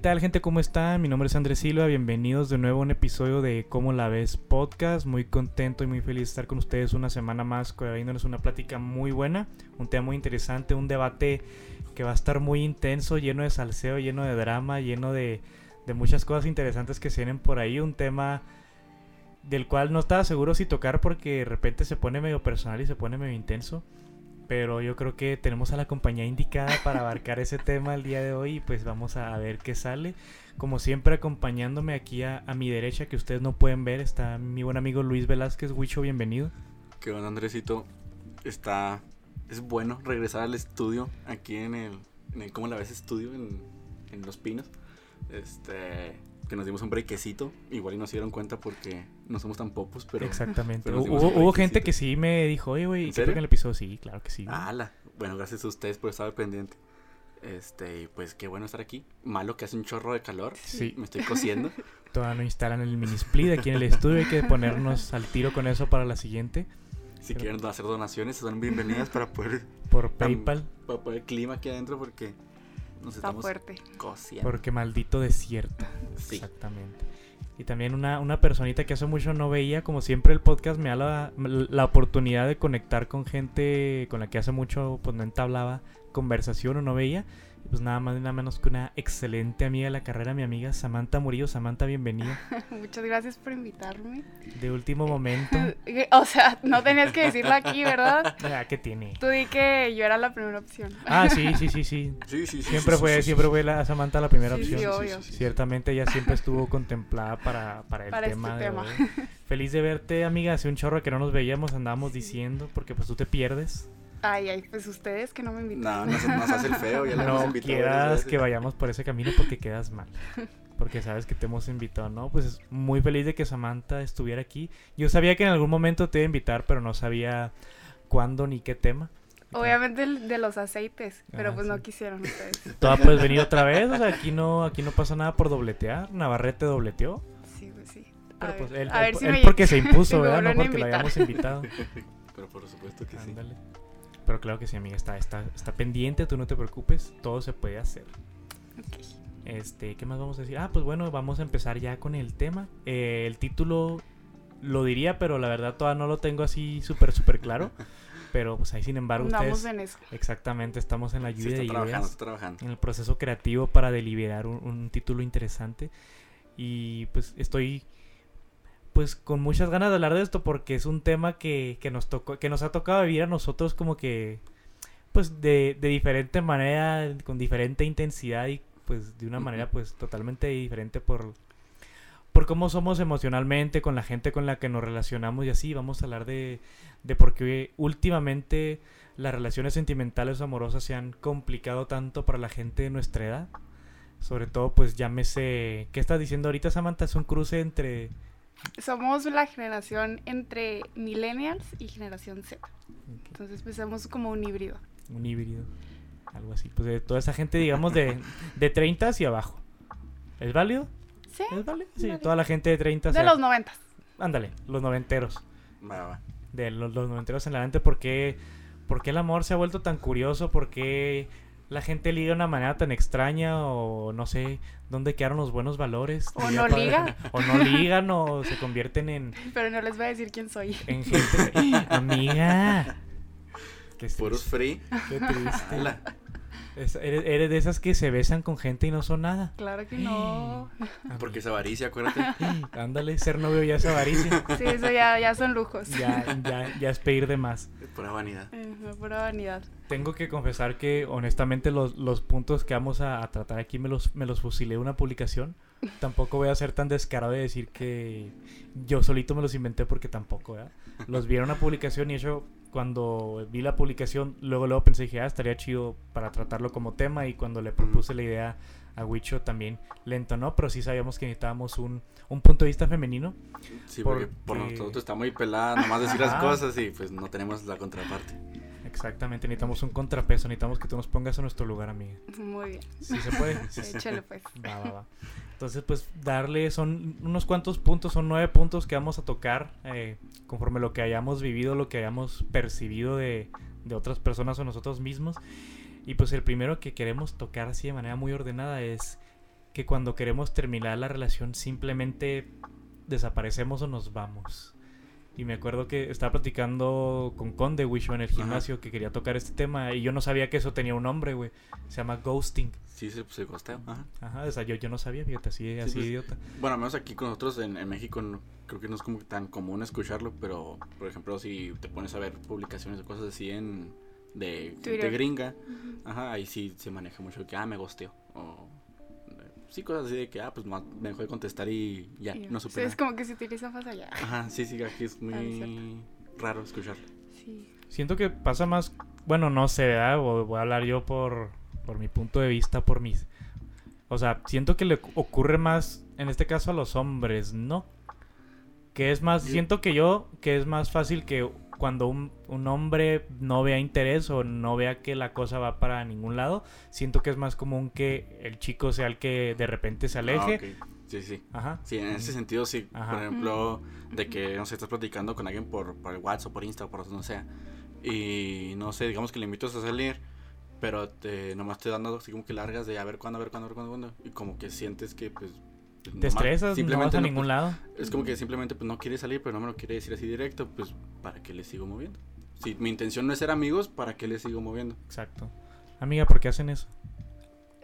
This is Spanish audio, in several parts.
tal gente? ¿Cómo están? Mi nombre es Andrés Silva, bienvenidos de nuevo a un episodio de Cómo la ves podcast. Muy contento y muy feliz de estar con ustedes una semana más, trayéndonos una plática muy buena, un tema muy interesante, un debate que va a estar muy intenso, lleno de salseo, lleno de drama, lleno de, de muchas cosas interesantes que se vienen por ahí, un tema del cual no estaba seguro si tocar porque de repente se pone medio personal y se pone medio intenso pero yo creo que tenemos a la compañía indicada para abarcar ese tema el día de hoy y pues vamos a ver qué sale. Como siempre acompañándome aquí a, mi derecha que ustedes no pueden ver está mi buen amigo Luis Velázquez. Huicho, bienvenido. Qué bueno Andresito. Está... Es bueno regresar al estudio aquí en el... En el ¿Cómo la ves? Estudio en, en Los Pinos. Este que nos dimos un brequecito. Igual y no se dieron cuenta porque no somos tan popos, pero. Exactamente. hubo, gente que sí me dijo, oye, güey, ¿qué en el episodio? Sí, claro que sí. ¡Hala! Bueno, gracias a ustedes por estar pendiente. Este, pues qué bueno estar aquí. Malo que hace un chorro de calor. Sí. Me estoy cosiendo. Todavía no instalan el mini split aquí en el estudio. Hay que ponernos al tiro con eso para la siguiente. Si quieren hacer donaciones, son bienvenidas para poder. Por PayPal. Para poder clima aquí adentro, porque nos Está fuerte. Porque maldito desierto. Exactamente. Y también una, una personita que hace mucho no veía, como siempre el podcast me da la, la, oportunidad de conectar con gente con la que hace mucho pues no entablaba conversación o no veía pues nada más y nada menos que una excelente amiga de la carrera, mi amiga Samantha Murillo. Samantha, bienvenida. Muchas gracias por invitarme. De último momento. o sea, no tenías que decirlo aquí, ¿verdad? Ah, ¿Qué tiene? Tú di que yo era la primera opción. Ah, sí, sí, sí, sí. sí, sí siempre fue, siempre fue la Samantha la primera opción. Sí, obvio. Ciertamente ella siempre estuvo contemplada para, para el este tema, de Feliz de verte, amiga. Hace un chorro que no nos veíamos, andábamos diciendo, porque pues tú te pierdes. Ay, ay, pues ustedes que no me invitan. No, no nos hace el feo, ya le no hemos quieras que vayamos por ese camino porque quedas mal. Porque sabes que te hemos invitado, ¿no? Pues muy feliz de que Samantha estuviera aquí. Yo sabía que en algún momento te iba a invitar, pero no sabía cuándo ni qué tema. Obviamente el de los aceites, pero ah, pues no quisieron ustedes. Toda puedes venir otra vez, o sea, aquí no, aquí no pasa nada por dobletear. Navarrete dobleteó. Sí, pues sí. Pero pues él, porque se impuso, ¿verdad? No porque lo hayamos invitado. Pero por supuesto que Ándale. sí. Pero claro que sí, amiga, está, está, está pendiente, tú no te preocupes, todo se puede hacer. Este, ¿qué más vamos a decir? Ah, pues bueno, vamos a empezar ya con el tema. Eh, el título lo diría, pero la verdad todavía no lo tengo así súper, súper claro. Pero pues ahí sin embargo Estamos en eso. Exactamente, estamos en la lluvia de ideas. Trabajando. En el proceso creativo para deliberar un título interesante. Y pues estoy pues con muchas ganas de hablar de esto porque es un tema que, que nos tocó, que nos ha tocado vivir a nosotros como que pues de, de diferente manera, con diferente intensidad y pues de una manera pues totalmente diferente por, por cómo somos emocionalmente, con la gente con la que nos relacionamos y así. Vamos a hablar de, de por qué últimamente las relaciones sentimentales o amorosas se han complicado tanto para la gente de nuestra edad. Sobre todo, pues llámese. ¿Qué estás diciendo ahorita, Samantha? Es un cruce entre somos la generación entre millennials y generación Z. Entonces pues como un híbrido. Un híbrido. Algo así. Pues de toda esa gente, digamos, de, de 30 hacia abajo. ¿Es válido? Sí. ¿Es válido? Sí, toda la gente de 30 De los 90. Ándale, los noventeros. De los, los noventeros en adelante, ¿por qué, ¿por qué el amor se ha vuelto tan curioso? ¿Por qué la gente liga de una manera tan extraña o no sé dónde quedaron los buenos valores. O no ligan. O no ligan o se convierten en... Pero no les voy a decir quién soy. En gente... Amiga. Puros free. Qué triste. Eres, de esas que se besan con gente y no son nada. Claro que no. Porque es avaricia, acuérdate. Ándale, ser novio ya es avaricia. Sí, eso ya, ya son lujos. Ya, ya, ya es pedir de más. Es pura vanidad. pura vanidad. Tengo que confesar que honestamente los, los puntos que vamos a, tratar aquí me los, me los fusilé una publicación. Tampoco voy a ser tan descarado de decir que yo solito me los inventé porque tampoco, ¿verdad? Los vi en una publicación y eso cuando vi la publicación, luego luego pensé, dije, ah, estaría chido para tratarlo como tema y cuando le propuse la idea a Wicho también lento, ¿no? Pero sí sabíamos que necesitábamos un, un punto de vista femenino. Sí, porque, por nosotros está muy pelada, nomás decir las cosas y pues no tenemos la contraparte. Exactamente, necesitamos un contrapeso, necesitamos que tú nos pongas en nuestro lugar, amiga. Muy bien. Sí se puede. Échale pues. Va, va, va. Entonces, pues darle, son unos cuantos puntos, son nueve puntos que vamos a tocar eh, conforme lo que hayamos vivido, lo que hayamos percibido de, de otras personas o nosotros mismos. Y pues el primero que queremos tocar así de manera muy ordenada es que cuando queremos terminar la relación simplemente desaparecemos o nos vamos. Y me acuerdo que estaba platicando con Conde, Wisho, en el Ajá. gimnasio, que quería tocar este tema. Y yo no sabía que eso tenía un nombre, güey. Se llama ghosting. Sí, se, se. Ajá. Ajá, o sea, yo, yo no sabía, fíjate, así, así pues, idiota. Bueno, al menos aquí con nosotros en, en México no- creo que no es como tan común escucharlo, pero por ejemplo si te pones a ver publicaciones o cosas así en de, de gringa, ajá, ahí sí se maneja mucho que ah me gosteó o sí cosas así de que ah pues me dejó de contestar y ya no sí, supe es como que se utiliza más allá. Ajá, sí, sí, aquí es Ah, muy raro escucharlo. Sí. Siento que pasa más, bueno, no sé, ¿verdad? O- Voy a hablar yo por, por mi punto de vista, por mis... O sea, siento que le ocurre más, en este caso, a los hombres, ¿no? Que es más, Yo- siento que yo, que es más fácil que cuando un, un hombre no vea interés o no vea que la cosa va para ningún lado, siento que es más común que el chico sea el que de repente se aleje. Ah, ok. Sí, sí. Ajá. Sí, en ese sentido sí. Ajá. Por ejemplo, de que, no sé, estás platicando con alguien por, por el WhatsApp o por Insta o por donde sea. Y no sé, digamos que le invitas a salir, pero te, nomás te dan así como que largas de a ver cuándo, a ver cuándo, a ver cuándo, cuándo. Y como que sientes que pues... Te nomás- estresas, no vas simplemente a no, ningún pues, lado. Es como que simplemente pues no quiere salir, pero no me lo quiere decir así directo, pues ¿para qué le sigo moviendo? Si mi intención no es ser amigos, ¿para qué le sigo moviendo? Exacto. Amiga, ¿por qué hacen eso?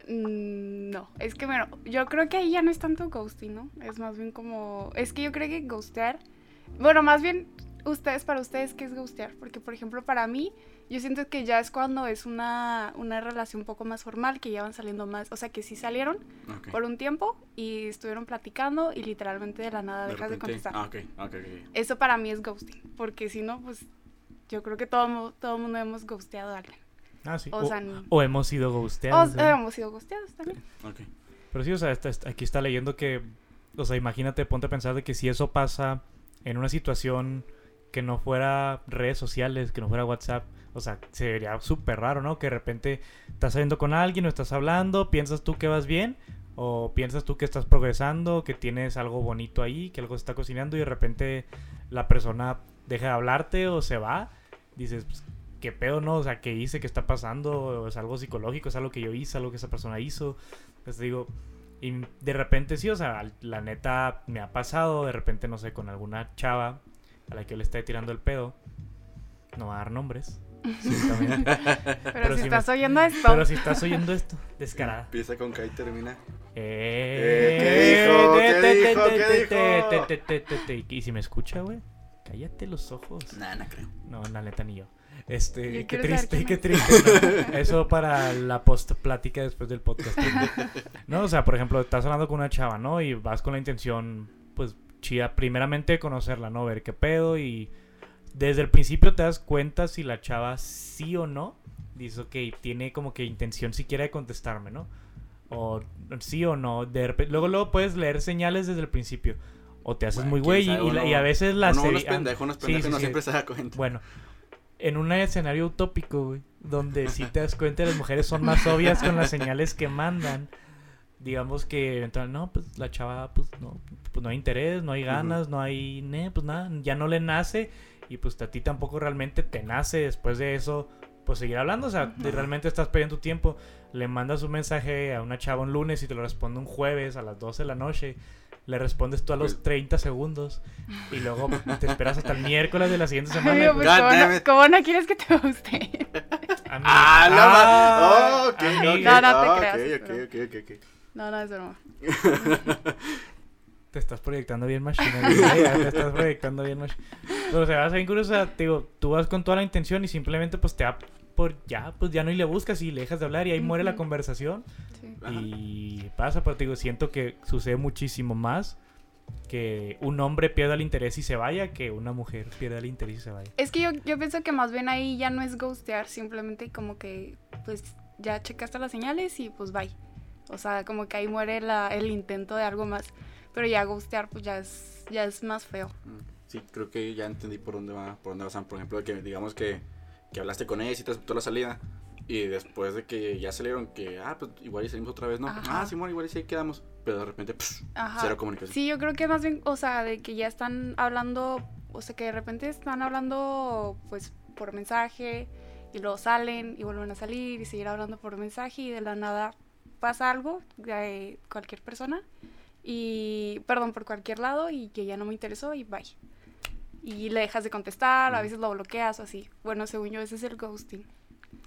Mm, No, es que bueno, yo creo que ahí ya no es tanto ghosting, ¿no? Es más bien como, es que yo creo que ghostear, bueno, más bien ustedes, para ustedes, ¿qué es ghostear? Porque, por ejemplo, para mí, yo siento que ya es cuando es una, una relación un poco más formal, que ya van saliendo más, o sea, que sí salieron por un tiempo y estuvieron platicando y literalmente de la nada De dejas de contestar. Ah, ok, ok, ok. Eso para mí es ghosting, porque si no, pues yo creo que todo todo mundo hemos ghosteado a alguien. Ah, sí. O O, sea, o hemos sido O ghosteados. ¿eh? hemos sido ghosteados también. ok. Pero sí, o sea, está- está- aquí está leyendo que, o sea, imagínate, ponte a pensar de que si eso pasa en una situación que no fuera redes sociales, que no fuera WhatsApp, o sea, se vería súper raro, ¿no? Que de repente estás saliendo con alguien o estás hablando, piensas tú que vas bien, o piensas tú que estás progresando, que tienes algo bonito ahí, que algo se está cocinando y de repente la persona deja de hablarte o se va, dices, pues, ¿qué pedo, no? O sea, ¿qué hice? ¿Qué está pasando? ¿O ¿Es algo psicológico? ¿Es algo que yo hice? ¿Algo que esa persona hizo? Pues digo, y de repente sí, o sea, la neta me ha pasado, de repente, no sé, con alguna chava a la que yo le esté tirando el pedo. No va a dar nombres. Pero, Pero si si me- estás oyendo esto, Pero si estás oyendo esto, descarada. Empieza con K y termina. Eh, ¿qué dijo? ¿Qué te- te- dijo? te- ¿Qué te- dijo? te- te- te- te- te- Y si me escucha, güey, cállate los ojos. Nah, no creo. No, la neta ni yo. Este, Yo qué triste, qué triste. ¿no? Eso para la post plática después del podcast. No, o sea, por ejemplo, estás hablando con una chava, ¿no? Y vas con la intención, pues, chida, primeramente conocerla, ¿no? Ver qué pedo y desde el principio te das cuenta si la chava sí o no. Dices, ok, tiene como que intención siquiera de contestarme, ¿no? O sí o no. De repente, luego, luego puedes leer señales desde el principio. O te haces Bueno, muy güey y, a veces la Uno, uno es serie- pendejo, uno es Sí, pendejo sí, y no sí. siempre se da cuenta. Bueno, en un escenario utópico, güey, donde si te das cuenta las mujeres son más obvias con las señales que mandan. Digamos que eventualmente, no, pues la chava, pues no, pues no hay interés, no hay ganas, no hay, ne, pues nada, ya no le nace y pues a ti tampoco realmente te nace después de eso, pues seguir hablando, o sea, realmente estás perdiendo tu tiempo, le mandas un mensaje a una chava un lunes y te lo responde un jueves a las 12 de la noche, le respondes tú a los Pues- 30 segundos y luego te esperas hasta el miércoles de la siguiente semana. Amigo, y, pues, ¿cómo, no, it. cómo no quieres que te guste? Amiga. Ah, no, Ah, ma- oh, ok, amiga, ok, No, no te ah, creas, No, no, es broma. Te estás proyectando bien machina, te estás proyectando bien machina. Pero se va a bien o te digo, tú vas con toda la intención y simplemente pues te da por ya, pues ya no y le buscas y le dejas de hablar y ahí muere la conversación Sí. Y pasa, pero te digo, siento que sucede muchísimo más que un hombre pierda el interés y se vaya que una mujer pierda el interés y se vaya. Es que yo, yo pienso que más bien ahí ya no es ghostear, simplemente como que pues ya checaste las señales y pues bye. O sea, como que ahí muere la, el intento de algo más. Pero ya ghostear pues ya es, ya es más feo. Mm, Sí, creo que ya entendí por dónde va, por dónde va Sam. Por ejemplo, que digamos que, que hablaste con ella y te aceptó la salida. Y después de que ya salieron, que, ah, pues igual y salimos otra vez, ¿no? Ajá. Ah, Simón, igual y sí quedamos. Pero de repente, pff, cero comunicación. Sí, yo creo que más bien, o sea, de que ya están hablando, o sea, que de repente están hablando pues por mensaje y luego salen y vuelven a salir y seguir hablando por mensaje y de la nada pasa algo de cualquier persona y, perdón, por cualquier lado y que ya no me interesó y bye. Y le dejas de contestar, a veces lo bloqueas o así. Bueno, según yo, ese es el ghosting.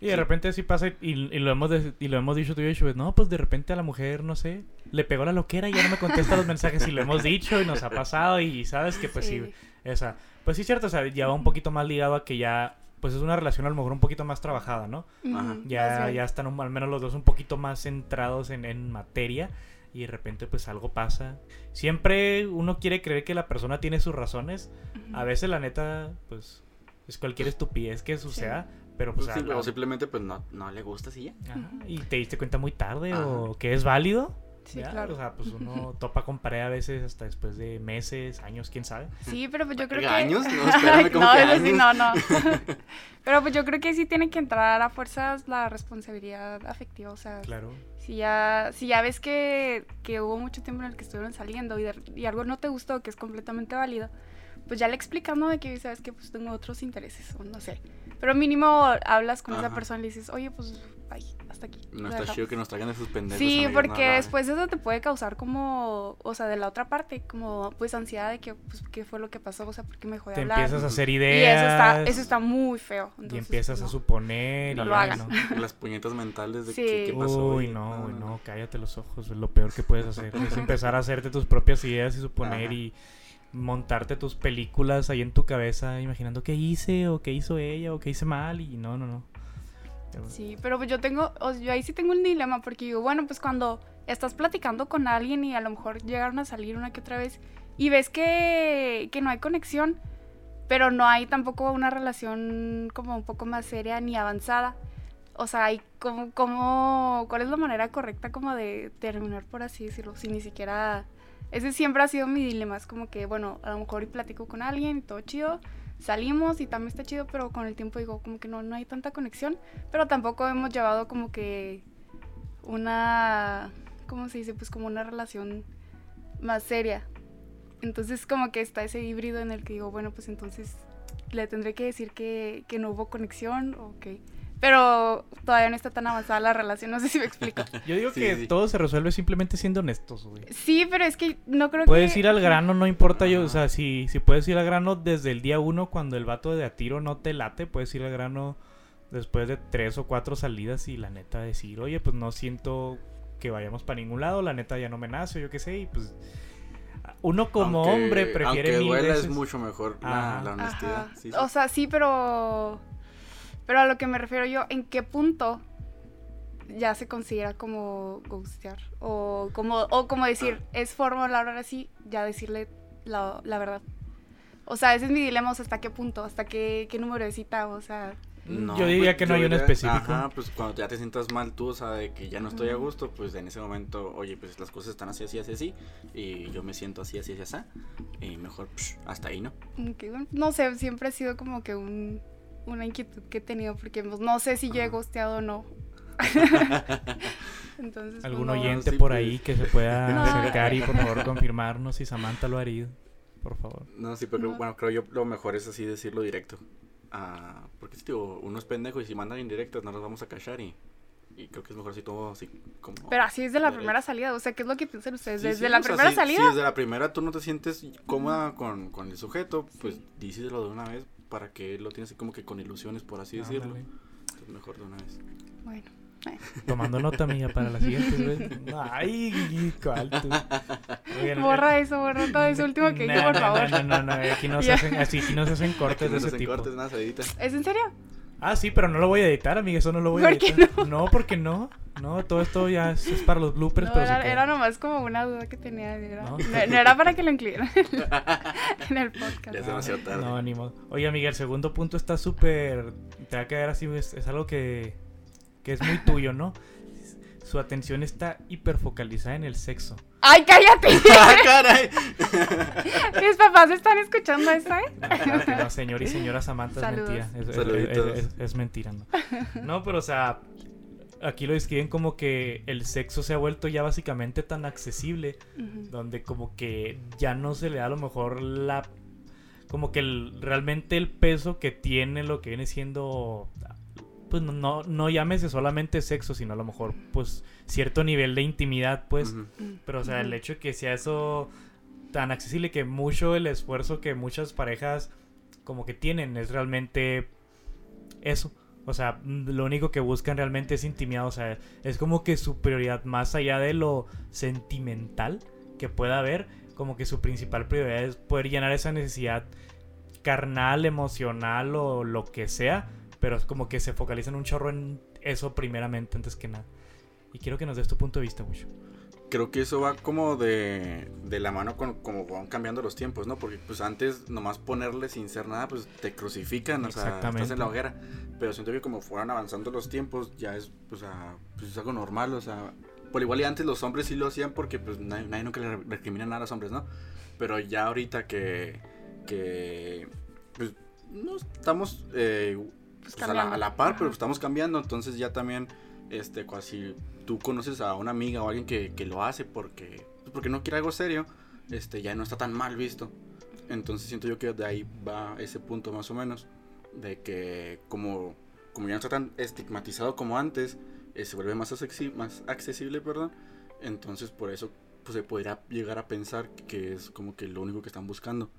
Y de repente así pasa y, y lo hemos de- y lo hemos dicho tú y yo, no, pues de repente a la mujer, no sé, le pegó la loquera y ya no me contesta los mensajes y lo hemos dicho y nos ha pasado y sabes que pues sí, esa, pues sí cierto, o sea, ya va un poquito más ligado a que ya, pues es una relación a lo mejor un poquito más trabajada, ¿no? Ajá. Ya, ya están un- al menos los dos un poquito más centrados en, en materia y de repente pues algo pasa. Siempre uno quiere creer que la persona tiene sus razones. A veces la neta pues es cualquier estupidez que suceda, pero pues... O simplemente pues no, no le gusta así ya. Ajá, y te diste cuenta muy tarde Ajá. o que es válido. Sí, Ya, claro. O sea, pues uno topa con pared a veces hasta después de meses, años, quién sabe. Sí, pero pues yo creo que... ¿Años? No, espérame, ¿cómo no, que eso sí, no, años? no. pero pues yo creo que sí tiene que entrar a fuerzas la responsabilidad afectiva, o sea, Claro. si ya, si ya ves que, que hubo mucho tiempo en el que estuvieron saliendo y, de- y algo no te gustó, que es completamente válido, pues ya le explicas, ¿no? De que sabes que pues tengo otros intereses, o no sé. Pero mínimo hablas con esa Ajá. persona y le dices, oye, pues, bye, hasta aquí. No está dejamos". chido que nos traigan de sus pendejos. Sí, amigos, porque no, después eso te puede causar como, o sea, de la otra parte, como pues ansiedad de que, pues, qué fue lo que pasó, o sea, por qué me dejó de Te hablar. empiezas a hacer y ideas. eso está, eso está muy feo. Y empiezas a suponer. No y lo ay, hagan. no. Las puñetas mentales de Sí. que, qué pasó. Uy, y- no, güey, no, cállate los ojos. Es lo peor que puedes hacer. es empezar a hacerte tus propias ideas y suponer Ajá. y montarte tus películas ahí en tu cabeza, imaginando qué hice o qué hizo ella o qué hice mal. Y no, no, no. Sí, pero pues yo tengo, yo ahí sí tengo un dilema porque digo, bueno, pues cuando estás platicando con alguien y a lo mejor llegaron a salir una que otra vez y ves que, que no hay conexión, pero no hay tampoco una relación como un poco más seria ni avanzada. O sea, hay como, como, ¿cuál es la manera correcta como de terminar, por así decirlo? Si ni siquiera... Ese siempre ha sido mi dilema, es como que, bueno, a lo mejor y platico con alguien y todo chido, salimos y también está chido, pero con el tiempo digo, como que no, no hay tanta conexión, pero tampoco hemos llevado como que una, ¿cómo se dice? Pues como una relación más seria. Entonces como que está ese híbrido en el que digo, bueno, pues entonces le tendré que decir que, que no hubo conexión o que... Pero todavía no está tan avanzada la relación, no sé si me explico. Yo digo Sí, que sí. todo se resuelve simplemente siendo honestos, güey. Sí, pero es que no creo Puedes que... ir al grano, no importa yo, o sea, si, si puedes ir al grano desde el día uno cuando el vato de a tiro no te late, puedes ir al grano después de tres o cuatro salidas y la neta decir, oye, pues no siento que vayamos para ningún lado, la neta ya no me nace, yo qué sé, y pues uno como Aunque- hombre prefiere aunque mil duela veces... es mucho mejor la, la honestidad. Ajá. sí, sí. O sea, sí, pero. Pero a lo que me refiero yo, ¿en qué punto ya se considera como ghostear? O como, o como decir, es forma de hablar así, ya decirle la, la verdad. O sea, ese es mi dilema, o sea, ¿hasta qué punto? ¿Hasta qué, qué número de cita? O sea, No, yo diría pues, que no hay un específico. Ajá, pues cuando ya te sientas mal tú, o sea, de que ya no estoy a gusto, pues en ese momento, oye, pues las cosas están así, así, así, así, y yo me siento así, así, así, así, y mejor, psh, hasta ahí, ¿no? que, bueno, no sé, siempre ha sido como que un, una inquietud que he tenido, porque pues, no sé si yo he Ajá. ghosteado o no. Entonces, pues, Algún no. oyente sí, por pues. ahí que se pueda No. acercar y por favor confirmarnos si Samantha lo ha herido, por favor. No, sí, pero No. bueno, creo yo lo mejor es así decirlo directo. Ah, porque sí, digo, uno es pendejo y si mandan indirectas no las vamos a cachar y, y creo que es mejor así todo así como... Pero así es de la derecho. primera salida, o sea, ¿qué es lo que piensan ustedes? Sí, Desde sí, la sea, primera si- salida. Si desde la primera tú no te sientes cómoda con, con el sujeto, pues Sí. díselo de una vez para que él lo tiene así como que con ilusiones, por así decirlo. Entonces, mejor de una vez. Bueno, Tomando nota, amiga, para la siguiente vez. Ay, ¿cuál tú? Oigan, borra eso, borra todo eso último que dije, no, por no, favor. No, no, no, aquí no se hacen, así, aquí no se hacen cortes Aquí de no se ese hacen tipo. cortes, nada, se edita. ¿Es en serio? Ah, sí, pero no lo voy a editar, amiga, eso no lo voy a ¿Por qué editar. no? porque no. No, todo esto ya es, es para los bloopers, No, pero era, era nomás como una duda que tenía. Era- ¿No? no, no era para que lo incluyeran en el podcast. Ya es demasiado tarde. No, ni modo. Oye, amiga, el segundo punto está súper. Te va a quedar así, es, es algo que, que es muy tuyo, ¿no? Su atención está hiperfocalizada en el sexo. ¡Ay, cállate! ¡Ah, caray! Mis papás están escuchando eso, ¿eh? No, señor y señora Samantha, Saludos. es mentira. Es, es- Saluditos. es- es- es mentira, ¿no? No, pero o sea, aquí lo describen como que el sexo se ha vuelto ya básicamente tan accesible, donde como que ya no se le da a lo mejor la... Como que el- realmente el peso que tiene lo que viene siendo pues no, no llámese solamente sexo, sino a lo mejor pues cierto nivel de intimidad, pues. Pero o sea, el hecho de que sea eso tan accesible que mucho el esfuerzo que muchas parejas como que tienen es realmente eso. O sea, mm, lo único que buscan realmente es intimidad. O sea, es como que su prioridad más allá de lo sentimental que pueda haber, como que su principal prioridad es poder llenar esa necesidad carnal, emocional o lo que sea. Pero es como que se focalizan un chorro en eso primeramente antes que nada. Y quiero que nos des tu punto de vista mucho. Creo que eso va como de, de la mano con como van cambiando los tiempos, ¿no? Porque pues antes nomás ponerle sin ser nada, pues te crucifican, o sea, estás en la hoguera. Pero siento que como fueran avanzando los tiempos, ya es, pues, es algo normal, o sea, por igual y antes los hombres sí lo hacían porque pues nadie, nadie nunca le recrimina nada a los hombres, ¿no? Pero ya ahorita que, que pues, no estamos eh, Pues pues, a, la, a la cambiando. par, Ajá. pero estamos cambiando, entonces ya también, este, si tú conoces a una amiga o alguien que, que lo hace porque, pues, porque no quiere algo serio, este, ya no está tan mal visto. Entonces siento yo que de ahí va ese punto más o menos, de que como, como ya no está tan estigmatizado como antes, eh, se vuelve más, accesi- más accesible, perdón, entonces por eso pues, se podría llegar a pensar que es como que lo único que están buscando.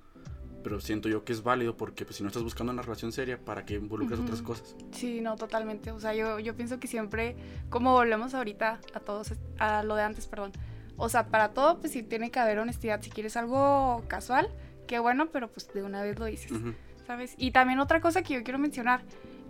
Pero siento yo que es válido porque pues, si no estás buscando una relación seria, ¿para qué involucras Ujú. otras cosas? Sí, no, totalmente. O sea, yo, yo pienso que siempre, como volvemos ahorita a todos, a lo de antes, perdón. O sea, para todo, pues sí tiene que haber honestidad. Si quieres algo casual, qué bueno, pero pues de una vez lo dices, Ujú. ¿sabes? Y también otra cosa que yo quiero mencionar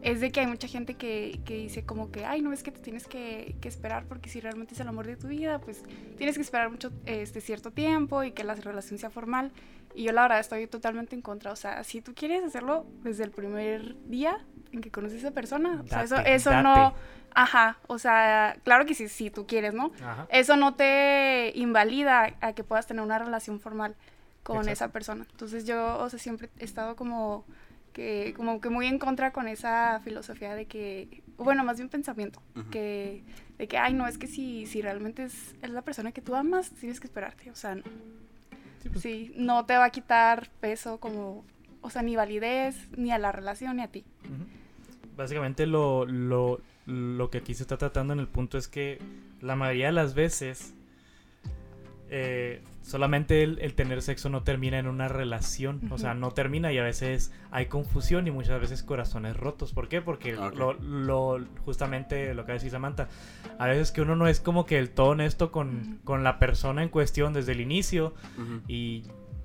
es de que hay mucha gente que, que dice como que, ay, no es que te tienes que, que esperar porque si realmente es el amor de tu vida, pues tienes que esperar mucho, este, cierto tiempo y que la relación sea formal. Y yo la verdad estoy totalmente en contra. O sea, si tú quieres hacerlo desde el primer día en que conoces a esa persona, o sea, eso, eso date. no... Ajá, o sea, claro que sí, si tú quieres, ¿no? Ajá. Eso no te invalida a que puedas tener una relación formal con Exacto. esa persona. Entonces yo, o sea, siempre he estado como que, como que muy en contra con esa filosofía de que, bueno, más bien pensamiento, que, de que, ay, no, es que si, si realmente es, es la persona que tú amas, tienes que esperarte, o sea, no. Sí, pues, Sí, no te va a quitar peso como, o sea, ni validez, ni a la relación, ni a ti. Básicamente lo, lo, lo que aquí se está tratando en el punto es que la mayoría de las veces eh, solamente el, el tener sexo no termina en una relación, o sea, no termina y a veces hay confusión y muchas veces corazones rotos. ¿Por qué? Porque Ok. lo, lo- justamente lo que decía Samantha, a veces que uno no es como que el todo honesto con, con la persona en cuestión desde el inicio y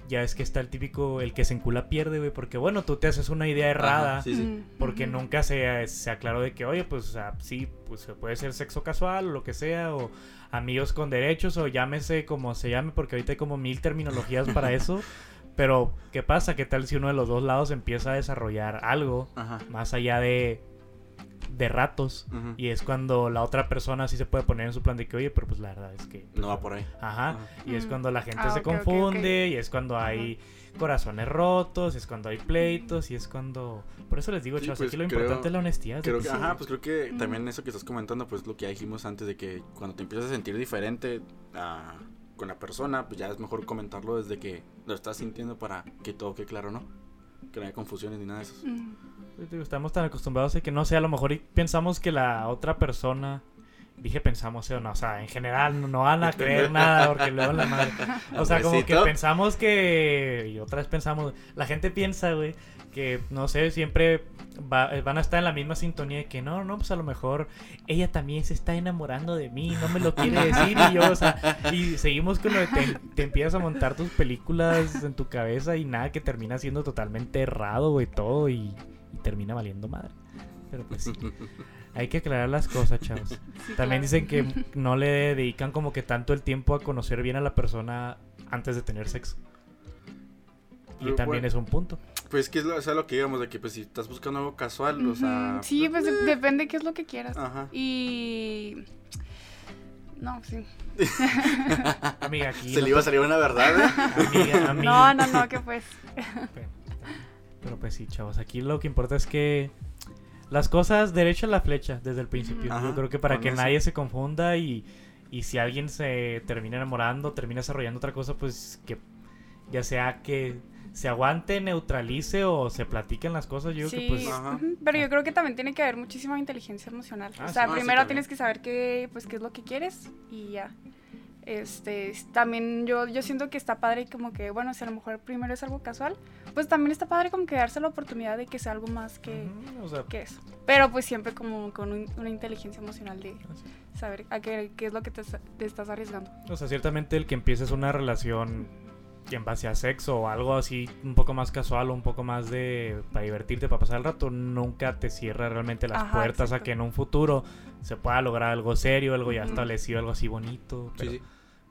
ya es que está el típico, el que se encula pierde, güey, porque bueno, tú te haces una idea errada. Ajá, sí, sí. Porque nunca se, se aclaró de que, oye, pues, o sea, sí, pues se puede ser sexo casual o lo que sea, o amigos con derechos, o llámese como se llame, porque ahorita hay como mil terminologías para eso. Pero, ¿qué pasa? ¿Qué tal si uno de los dos lados empieza a desarrollar algo Ajá. más allá de, de ratos? Ujú. Y es cuando la otra persona sí se puede poner en su plan de que, oye, pero pues la verdad es que... No va por ahí. Ajá. Ajá. Y es Mm. cuando la gente Ah, se ok, ok, ok. confunde, y es cuando hay corazones rotos, es cuando hay pleitos, y es cuando... Por eso les digo, Sí, chavos, pues, aquí lo creo- importante es la honestidad. Creo que, ajá, pues creo que también eso que estás comentando, pues lo que ya dijimos antes de que cuando te empiezas a sentir diferente con la persona, pues ya es mejor comentarlo desde que lo estás sintiendo para que todo quede claro, ¿no? Que no haya confusiones ni nada de eso. Estamos tan acostumbrados a que no sé, a lo mejor y pensamos que la otra persona... Dije pensamos, ¿sí o no? O sea, en general no, no van a creer nada porque luego la madre... O sea, como que pensamos que... Y otra vez pensamos... La gente piensa, güey, que, no sé, siempre va- eh, van a estar en la misma sintonía de que no, no, pues a lo mejor ella también se está enamorando de mí, no me lo quiere decir y yo, o sea, y seguimos con lo de te, te empiezas a montar tus películas en tu cabeza y nada que termina siendo totalmente errado, güey, todo y, y termina valiendo madre. Pero pues sí, hay que aclarar las cosas, chavos. Sí, También claro. dicen que no le dedican como que tanto el tiempo a conocer bien a la persona antes de tener sexo. Y Pero también bueno. es un punto. Pues que es lo, o sea, lo que digamos, de que pues si estás buscando algo casual, o sea... Sí, pues eh, depende qué es lo que quieras. Ajá. Y... No, sí. Amiga, aquí. Se no le iba a te- salir una verdad, ¿eh? Amiga, amiga. No, no, no, que pues. Pero pues sí, chavos, aquí lo que importa es que las cosas derecho a la flecha desde el principio. Ajá, Yo creo que para que eso. nadie se confunda y, y si alguien se termina enamorando, termina desarrollando otra cosa, pues que ya sea que se aguante, neutralice o se platiquen las cosas. Yo creo Sí, que pues... Ajá. pero yo creo que también tiene que haber muchísima inteligencia emocional. Ah, o sea, Ah, sí, primero tienes que saber qué, pues, qué es lo que quieres y ya. Este, también yo, yo siento que está padre como que, bueno, si a lo mejor primero es algo casual, pues también está padre como que darse la oportunidad de que sea algo más que, Ujú, o sea, que eso. Pero pues siempre como con un- una inteligencia emocional de saber a qué, qué es lo que te, estás arriesgando. O sea, ciertamente el que empieces una relación en base a sexo o algo así un poco más casual o un poco más de para divertirte, para pasar el rato, nunca te cierra realmente las Ajá, puertas a que en un futuro se pueda lograr algo serio, algo ya establecido, algo así bonito. Sí, Pero, sí.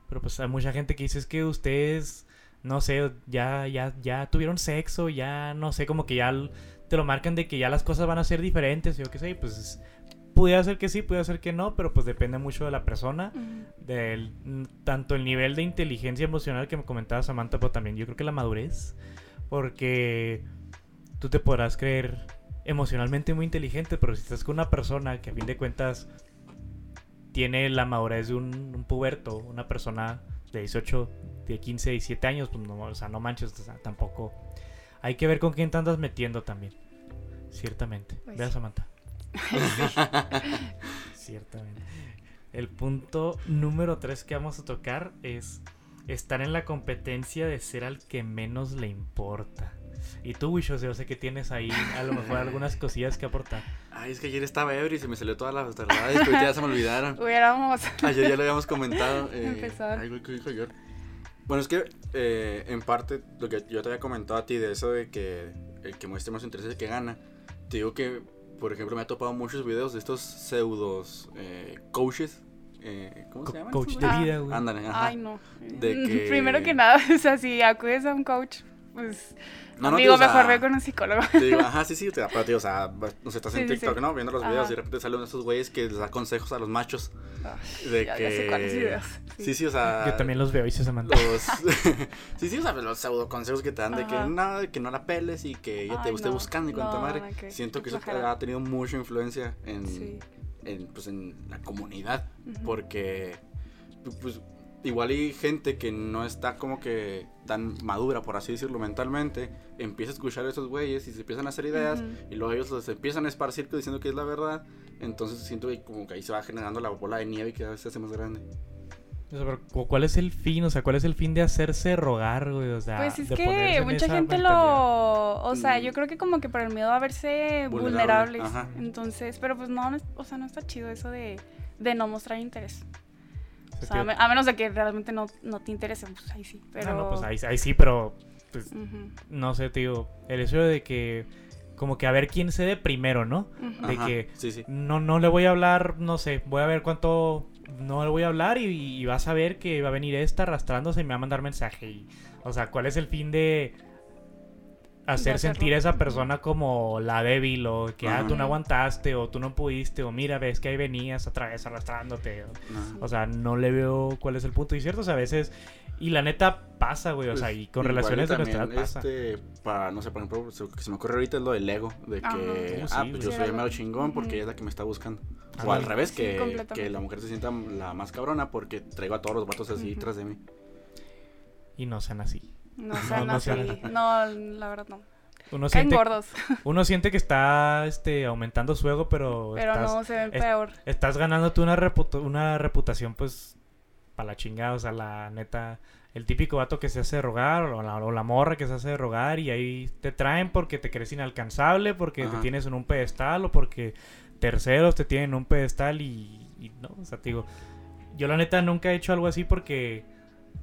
Pero pues hay mucha gente que dice es que ustedes, no sé, ya, ya, ya tuvieron sexo, ya no sé, como que ya te lo marcan de que ya las cosas van a ser diferentes, yo qué sé, y pues pudiera ser que sí, pudiera ser que no, pero pues depende mucho de la persona del tanto el nivel de inteligencia emocional que me comentaba Samantha, pero también yo creo que la madurez, porque tú te podrás creer emocionalmente muy inteligente, pero si estás con una persona que a fin de cuentas tiene la madurez de un, un puberto, una persona de 18, de 15, 17 años, pues no, o sea, no manches, o sea, tampoco. Hay que ver con quién te andas metiendo también. Ciertamente. Pues Vea. Samantha. Ciertamente. El punto número 3 que vamos a tocar es estar en la competencia de ser al que menos le importa. Y tú, Wisho, yo sé que tienes ahí a lo mejor algunas cosillas que aportar. Ay, es que ayer estaba ebrio y se me salió todas las verdades que ya se me olvidaron. Hubiéramos... Ayer ya lo habíamos comentado. Eh, Empezar. güey, ¿qué dijo? Bueno, es que eh, en parte lo que yo te había comentado a ti de eso de que el que muestre más interés es el que gana. Te digo que, por ejemplo, me ha topado muchos videos de estos pseudos eh, coaches. eh, ¿Cómo Co- se llaman? coach esos de vida, güey. Ándale, ajá. Ay, no. De que- Primero que nada, o sea, si acudes a un coach, pues... No, no, amigo, tío, o sea, mejor ve con un psicólogo. Te digo, ajá, sí, sí, te da, tío, o sea, no sé, estás en Sí, TikTok, sí. ¿no? Viendo los Ajá. videos y de repente salen esos güeyes que les da consejos a los machos. Ay, De ya, que... ya sé cuáles videos. Sí, sí, o sea... Yo también los veo y se Samantha. los sí sí o sea los pseudo consejos que te dan de que no que no la peles y que ella te esté no. buscando y cuanta No, madre siento que eso ha tenido mucha influencia en, Sí. en pues en la comunidad porque pues igual hay gente que no está como que tan madura por así decirlo mentalmente empieza a escuchar a esos güeyes y se empiezan a hacer ideas y luego ellos los empiezan a esparcir diciendo que es la verdad entonces siento que como que ahí se va generando la bola de nieve y que cada vez se hace más grande O sea, pero cu- ¿cuál es el fin? O sea, ¿cuál es el fin de hacerse rogar, güey? O sea, Pues es de que mucha gente mentalidad. lo... O sea, Mm. yo creo que como que por el miedo a verse Vulnerable, vulnerables. ajá. Entonces, pero pues no, no o sea, no está chido eso de, de no mostrar interés. O sea, a, menos de que realmente no, no te interese, pues ahí sí. Pero... No, pues ahí, ahí sí, pero pues, no sé, tío. El hecho de que como que a ver quién cede primero, ¿no? De Ajá, que- sí sí No, no le voy a hablar, no sé, voy a ver cuánto no le voy a hablar y, y vas a ver que va a venir esta arrastrándose y me va a mandar mensaje. Y, o sea, ¿cuál es el fin de hacer sentir a esa persona como la débil o que ah, tú no aguantaste o tú no pudiste o mira, ves que ahí venías otra vez arrastrándote? O, sea, no le veo cuál es el punto. Y cierto, o sea, a veces... Y la neta pasa, güey, o sea, y con Pues, relaciones de también, nuestra edad pasa. Este, para, no sé, por ejemplo, se- que se me ocurre ahorita es lo del ego, de que. Uh, sí, ah, pues yo soy el mero chingón porque ella es la que me está buscando. O al revés, Sí, que, que la mujer se sienta la más cabrona porque traigo a todos los vatos así Ujú. tras de mí. Y no sean así. No sean no así. sean- No, la verdad no. Uno Caen siente, gordos, uno siente que está este, aumentando su ego, pero, pero estás, no se ven es- peor. estás ganándote una, reputa- una reputación, pues, para la chingada. O sea, la neta, el típico vato que se hace rogar, o la, o la morra que se hace rogar, y ahí te traen porque te crees inalcanzable, porque te tienes en un pedestal, o porque terceros te tienen en un pedestal, y, y no, o sea, te digo, yo la neta nunca he hecho algo así porque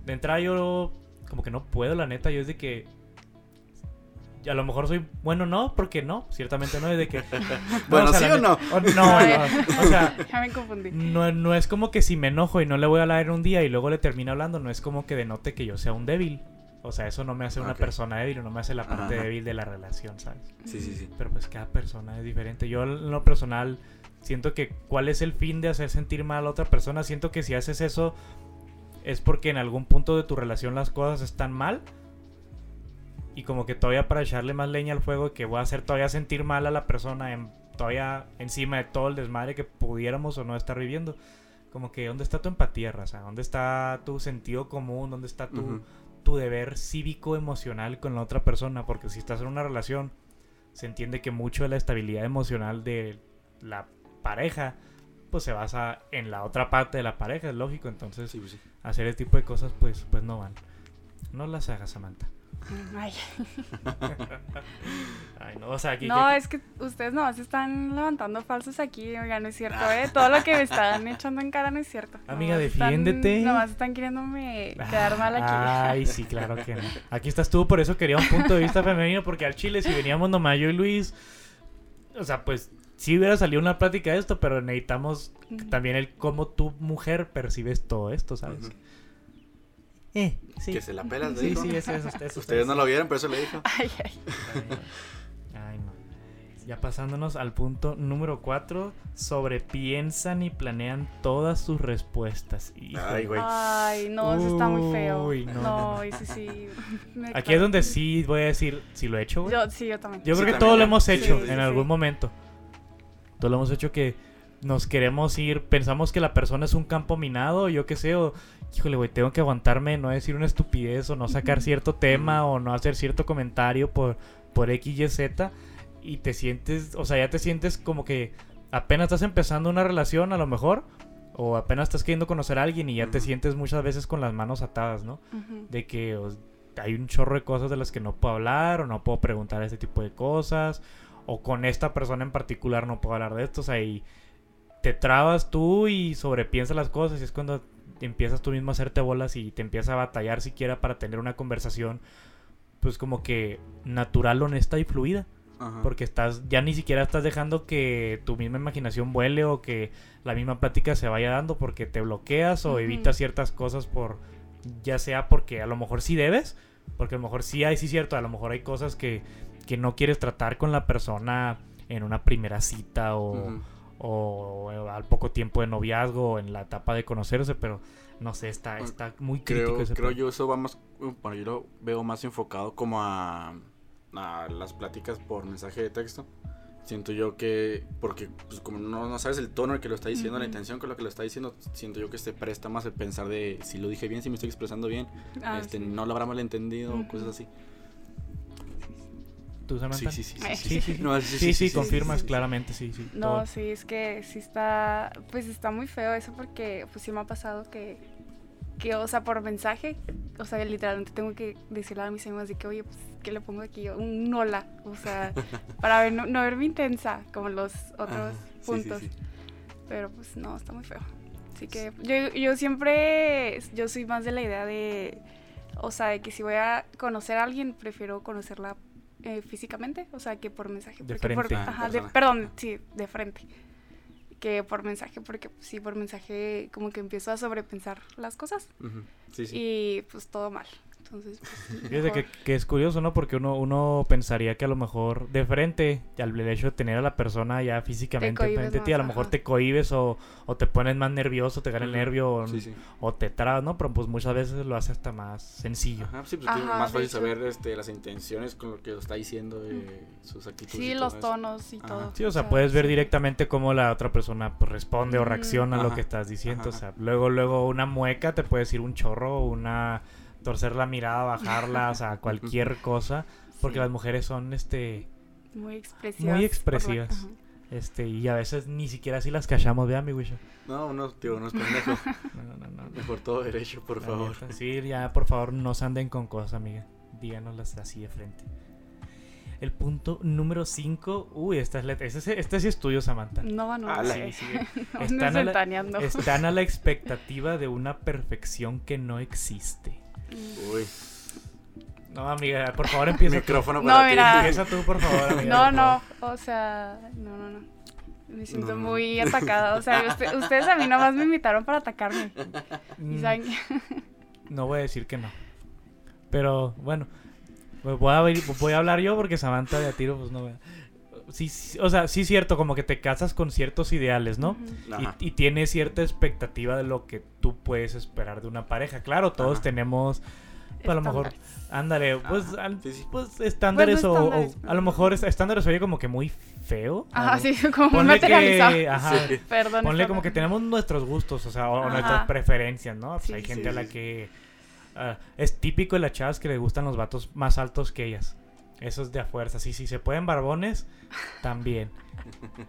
de entrada yo como que no puedo, la neta, yo es de que a lo mejor soy bueno, no, porque no, ciertamente no, es de que... Bueno, sea, ¿sí o no? o- no, no, o sea, Ya me confundí. no, no es como que si me enojo y no le voy a hablar en un día y luego le termino hablando, no es como que denote que yo sea un débil. O sea, eso no me hace una persona débil o no me hace la parte Ajá. débil de la relación, ¿sabes? Sí, sí, sí. Pero pues cada persona es diferente. Yo en lo personal siento que cuál es el fin de hacer sentir mal a otra persona. Siento que si haces eso es porque en algún punto de tu relación las cosas están mal. Y como que todavía para echarle más leña al fuego que voy a hacer todavía sentir mal a la persona en, todavía encima de todo el desmadre que pudiéramos o no estar viviendo. Como que ¿dónde está tu empatía, raza? ¿Dónde está tu sentido común? ¿Dónde está tu, tu deber cívico emocional con la otra persona, porque si estás en una relación, se entiende que mucho de la estabilidad emocional de la pareja pues se basa en la otra parte de la pareja, es lógico, entonces Sí, pues sí. hacer ese tipo de cosas pues pues no van. No las hagas, Samantha. Ay. Ay, no, o sea, aquí No, es que ustedes nomás están levantando falsos aquí, oiga, no es cierto, ¿eh? Todo lo que me están echando en cara no es cierto. Amiga, Nomás están- defiéndete. nomás están queriéndome quedar mal aquí. Ay, sí, claro que no. Aquí estás tú, por eso quería un punto de vista femenino, porque al Chile, si veníamos nomás yo y Luis, o sea, pues sí hubiera salido una plática de esto, pero necesitamos también el cómo tú, mujer, percibes todo esto, ¿sabes? Eh, sí. Que se la pelas, Sí, dijo. sí, eso, eso, eso, Ustedes no lo vieron, pero eso le dijo. Ay, ay. Ay, no. Ya pasándonos al punto número 4, sobrepiensan y planean todas sus respuestas. Híjole. Ay, güey. Ay, no, eso está muy feo. Uy, no, no, sí. me Aquí es donde sí voy a decir si lo he hecho, güey. Yo, sí, yo también. Yo Sí, creo que todos lo hemos Sí, hecho sí, en sí. algún momento. Todos lo hemos hecho que nos queremos ir, pensamos que la persona es un campo minado, yo qué sé, o híjole, güey, tengo que aguantarme, no decir una estupidez o no sacar cierto tema o no hacer cierto comentario por, por X, Y, Z y te sientes, o sea, ya te sientes como que apenas estás empezando una relación a lo mejor o apenas estás queriendo conocer a alguien y ya te sientes muchas veces con las manos atadas, ¿no? De que o, hay un chorro de cosas de las que no puedo hablar o no puedo preguntar este tipo de cosas o con esta persona en particular no puedo hablar de esto, o sea, y te trabas tú y sobrepiensas las cosas y es cuando empiezas tú mismo a hacerte bolas y te empiezas a batallar siquiera para tener una conversación pues como que natural, honesta y fluida. Ajá. Porque estás, ya ni siquiera estás dejando que tu misma imaginación vuele o que la misma plática se vaya dando porque te bloqueas o evitas ciertas cosas por, ya sea porque a lo mejor sí debes, porque a lo mejor sí hay, sí cierto, a lo mejor hay cosas que, que no quieres tratar con la persona en una primera cita o, o al poco tiempo de noviazgo o en la etapa de conocerse, pero no sé, está, Bueno, está muy crítico Creo, ese creo yo eso va más, bueno, yo lo veo más enfocado como a, a las pláticas por mensaje de texto. Siento yo que, porque pues como no, no sabes el tono en el que lo está diciendo, la intención con lo que lo está diciendo, siento yo que se presta más el pensar de si lo dije bien, si me estoy expresando bien, Ah, este, sí. no lo habrá malentendido, Ujú. cosas así. ¿Tú, Samantha? Sí, sí, sí. Sí, sí, sí. No, Sí, sí, confirmas claramente, sí, sí. No, todo. sí, es que sí está, pues está muy feo eso porque pues sí me ha pasado que, que o sea, por mensaje, o sea, literalmente tengo que decirle a mis amigos de que, oye, pues, ¿qué le pongo aquí? Un hola, o sea, para ver, no, no verme intensa como los otros Ajá, sí, sí, puntos. sí. Pero pues no, está muy feo. Así que yo, yo siempre, yo soy más de la idea de, o sea, de que si voy a conocer a alguien, prefiero conocerla eh, físicamente, o sea, que por mensaje. De por- ajá, de- perdón, sí, de frente. Que por mensaje, porque pues, sí, por mensaje como que empiezo a sobrepensar las cosas Ujú, Sí, sí. y pues todo mal. Entonces, pues, Fíjate que, que es curioso, ¿no? Porque uno, uno pensaría que a lo mejor de frente, al hecho de tener a la persona ya físicamente enfrente de ti, a lo mejor te cohibes o, o te pones más nervioso, te gana el nervio o, Sí, sí. o te trabas, ¿no? Pero pues muchas veces lo hace hasta más sencillo. Ajá, sí, pues Ajá, más fácil hecho. saber este, las intenciones con lo que lo está diciendo, eh, sus actitudes. Sí, los eso. tonos y Ajá. todo. Sí, o sea, puedes ver directamente cómo la otra persona pues, responde o reacciona a lo que estás diciendo. O sea, luego, luego una mueca te puede decir un chorro, una torcer la mirada, bajarla, o sea, cualquier cosa. Porque Sí, las mujeres son, este, muy expresivas. muy expresivas. este, y a veces ni siquiera así las callamos, vea, mi Wisha. No, no, tío, no es pendejo. No, no, no, no. Mejor todo derecho, por La favor. neta. Sí, ya, por favor, no se anden con cosas, amiga. Díganoslas así de frente. El punto número 5. Uy, esta es la- este, es- este sí es tuyo, Samantha. No, no, Ah. Sí, sí. Están a la-. Están a la expectativa de una perfección que no existe. Uy, No, amiga, por favor, empieza tú. micrófono No, para ti. mira. Empieza tú, por favor, amiga. No, no, favor. o sea, no, no, no. Me siento No, no. muy atacada. O sea, usted- ustedes a mí nomás me invitaron para atacarme. Y Mm, saben No voy a decir que no. Pero bueno, pues voy a, ver- voy a hablar yo porque Samantha de a tiro, pues no. Sí, sí, o sea, sí es cierto, como que te casas con ciertos ideales, ¿no? Y, y tienes cierta expectativa de lo que tú puedes esperar de una pareja. Claro, todos Ajá. tenemos, pues, a lo mejor, Estándares. ándale, pues, al- sí, sí. pues, estándares, Pues no o- o, estándares, a lo mejor es- estándares oye como que muy feo. Ajá, sí, como muy Ponle materializado. que, ajá, Sí. Perdón. ponle como que tenemos nuestros gustos, o sea, o Ajá. nuestras preferencias, ¿no? Pues Sí, hay gente sí, a la sí. que ah, es típico de las chavas que le gustan los vatos más altos que ellas. Eso es de a fuerza. Sí, sí, se pueden barbones, también.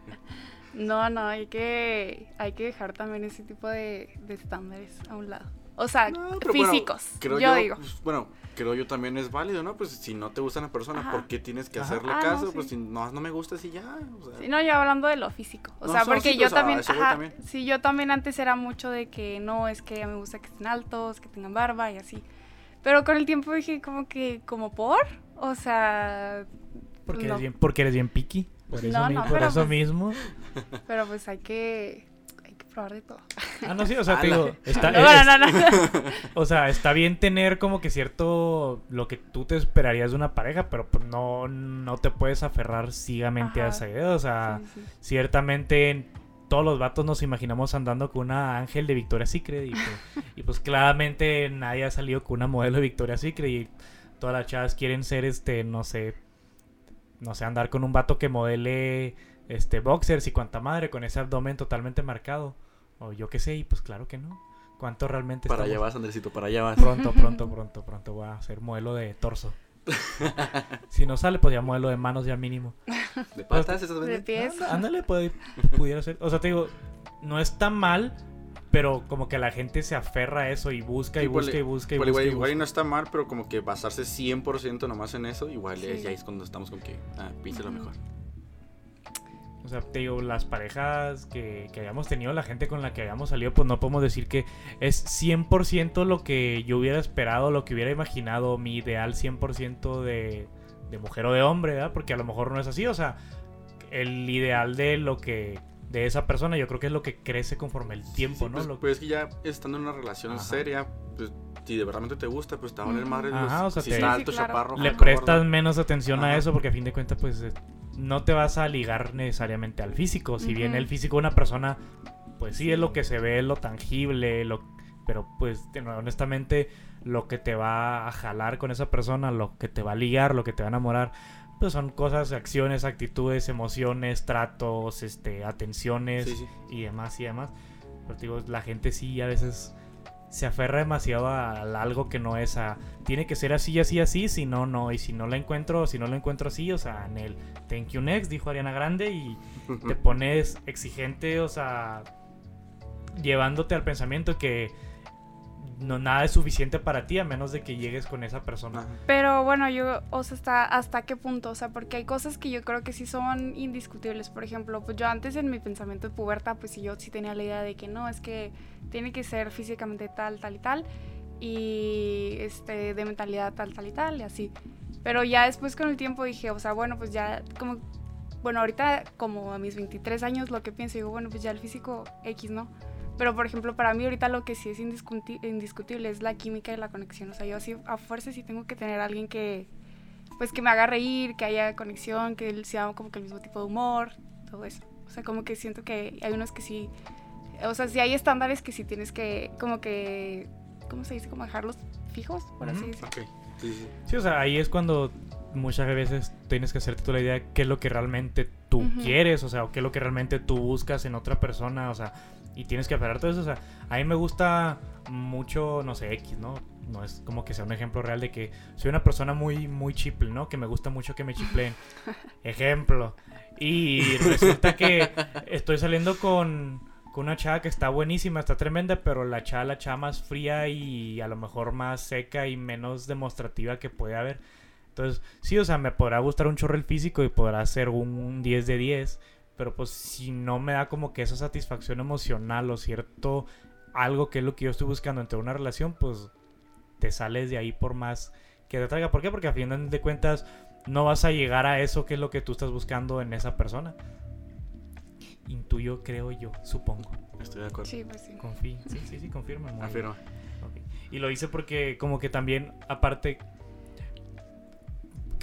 No, no, hay que, hay que dejar también ese tipo de, de estándares a un lado. O sea, No, pero bueno, físicos, creo yo, digo. pues, bueno, creo yo también es válido, ¿no? Pues si no te gusta una persona, Ajá. ¿por qué tienes que Ajá. hacerle Ah, no, caso? sí. Pues si no, no me gustas y ya. O sea, Sí, no, yo hablando de lo físico. O No, sea, no, porque sí, yo pues, también, ajá, también. sí, yo también antes era mucho de que no, es que me gusta que estén altos, que tengan barba y así. Pero con el tiempo dije como que, como por, o sea, Porque, No. eres, bien, porque eres bien picky. Por eso, No, mi- no, por pero eso pues- mismo. pero pues hay que, hay que probar de todo. Ah, no, sí, o sea, te digo, está, No, es- no, no, no. o sea, está bien tener como que cierto lo que tú te esperarías de una pareja, pero pues no, no te puedes aferrar ciegamente a Ajá. esa idea. O sea, Sí, sí. ciertamente todos los vatos nos imaginamos andando con una ángel de Victoria's Secret y pues, y pues claramente nadie ha salido con una modelo de Victoria's Secret y todas las chavas quieren ser este, no sé, no sé, andar con un vato que modele este boxers y cuanta madre con ese abdomen totalmente marcado o yo qué sé y pues claro que no. ¿Cuánto realmente para allá vas, Andresito, para allá vas. Pronto, pronto, pronto, pronto voy a ser modelo de torso. si no sale, pues ya modelo de manos ya mínimo. ¿De patas esas De pies. Ándale, puede, pudiera ser. O sea, te digo, no es tan mal, pero como que la gente se aferra a eso y busca y Sí, busca y busca y Igual, busca. igual, y igual y busca. no está mal, pero como que basarse 100% nomás en eso, igual es, Sí. ya es cuando estamos con que, ah, píse lo mejor. O sea, te digo, las parejas que, que hayamos tenido, la gente con la que hayamos salido, pues no podemos decir que es 100% lo que yo hubiera esperado, lo que hubiera imaginado, mi ideal 100% de, de mujer o de hombre, ¿verdad? Porque a lo mejor no es así, o sea, el ideal de lo que de esa persona yo creo que es lo que crece conforme el tiempo, Sí, ¿no? pues, Lo- pues es que ya estando en una relación Ajá. seria, pues si de verdad te gusta, pues te va a valer madre Ajá, los- o sea, si te- está Sí, sí, alto, claro. chaparro, le prestas gordo. menos atención a eso porque a fin de cuentas pues eh, no te vas a ligar necesariamente al físico. Si bien el físico de una persona pues sí, es lo que se ve, es lo tangible, lo pero pues te- honestamente lo que te va a jalar con esa persona, lo que te va a ligar, lo que te va a enamorar, pues son cosas, acciones, actitudes, emociones, tratos, este, atenciones Sí, sí. y demás y demás. Pero digo, la gente sí a veces se aferra demasiado a, a algo que no es a tiene que ser así así así si no no y si no la encuentro si no lo encuentro así o sea en el thank you next dijo Ariana Grande y te pones exigente o sea llevándote al pensamiento que no nada es suficiente para ti a menos de que llegues con esa persona. Pero bueno, yo, o sea, hasta, hasta qué punto, o sea, porque hay cosas que yo creo que sí son indiscutibles. Por ejemplo, pues yo antes en mi pensamiento de puberta, pues sí, yo sí tenía la idea de que no, es que tiene que ser físicamente tal, tal y tal, y este, de mentalidad tal, tal y tal, y así. Pero ya después con el tiempo dije, o sea, bueno, pues ya como, bueno, ahorita como a mis 23 años lo que pienso, digo, bueno, pues ya el físico X, ¿no? Pero, por ejemplo, para mí ahorita lo que sí es indiscuti- indiscutible es la química y la conexión. O sea, yo sí, a fuerza sí tengo que tener a alguien que, pues, que me haga reír, que haya conexión, que él sea como que el mismo tipo de humor, todo eso. O sea, como que siento que hay unos que sí, o sea, sí hay estándares que sí tienes que, como que, ¿cómo se dice? Como dejarlos fijos, por así Ujú. decirlo. Ok, sí, sí. sí o sea ahí es cuando muchas veces tienes que hacerte tú la idea de qué es lo que realmente tú quieres o sea o qué es lo que realmente tú buscas en otra persona o sea y tienes que aferrarte a eso o sea a mí me gusta mucho no sé X no no es como que sea un ejemplo real de que soy una persona muy muy chiple no que me gusta mucho que me chipleen. Ejemplo. Y resulta que estoy saliendo con, con una chava que está buenísima, está tremenda, pero la chava, la chava más fría y a lo mejor más seca y menos demostrativa que puede haber. Entonces, sí, o sea, me podrá gustar un chorro el físico y podrá ser un 10 de 10, pero pues si no me da como que esa satisfacción emocional o cierto algo que es lo que yo estoy buscando entre una relación, pues te sales de ahí por más que te traiga. ¿Por qué? Porque a fin de cuentas no vas a llegar a eso que es lo que tú estás buscando en esa persona. Intuyo, creo yo, supongo. Estoy de acuerdo. Sí, pues sí. Confío. Sí, sí, sí, confirma. Afirma. Y lo hice porque como que también, aparte,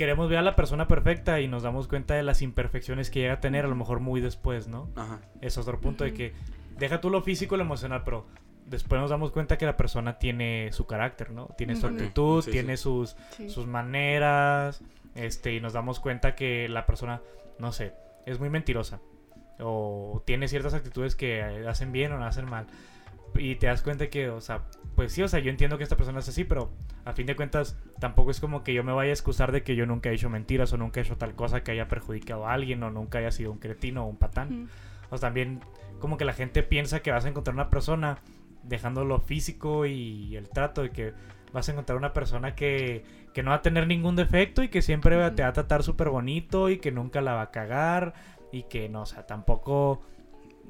queremos ver a la persona perfecta y nos damos cuenta de las imperfecciones que llega a tener, a lo mejor muy después, ¿no? Ajá. Es otro punto de que deja tú lo físico y lo emocional, pero después nos damos cuenta que la persona tiene su carácter, ¿no? Tiene su actitud, Sí, tiene sus Sí. sus maneras, este, y nos damos cuenta que la persona, no sé, es muy mentirosa o tiene ciertas actitudes que hacen bien o no hacen mal. Y te das cuenta que, o sea, pues sí, o sea, yo entiendo que esta persona es así, pero a fin de cuentas tampoco es como que yo me vaya a excusar de que yo nunca he hecho mentiras o nunca he hecho tal cosa que haya perjudicado a alguien o nunca haya sido un cretino o un patán. O sea, también como que la gente piensa que vas a encontrar una persona dejando lo físico y el trato de que vas a encontrar una persona que, que no va a tener ningún defecto y que siempre te va a tratar súper bonito y que nunca la va a cagar y que no, o sea, tampoco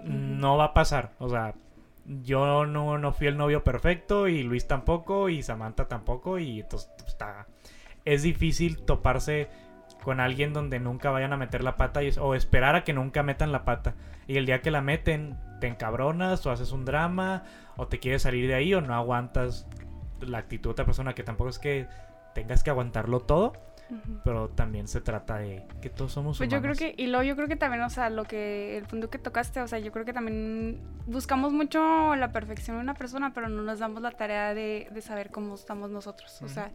no va a pasar. O sea, yo no, no fui el novio perfecto y Luis tampoco y Samantha tampoco y entonces pues, está... Es difícil toparse con alguien donde nunca vayan a meter la pata o esperar a que nunca metan la pata. Y el día que la meten, te encabronas o haces un drama o te quieres salir de ahí o no aguantas la actitud de otra persona que tampoco es que tengas que aguantarlo todo, Pero también se trata de que todos somos Pues yo creo humanos. que, y luego yo creo que también, o sea, lo que, el punto que tocaste, o sea, yo creo que también buscamos mucho la perfección de una persona, pero no nos damos la tarea de, de saber cómo estamos nosotros. O sea,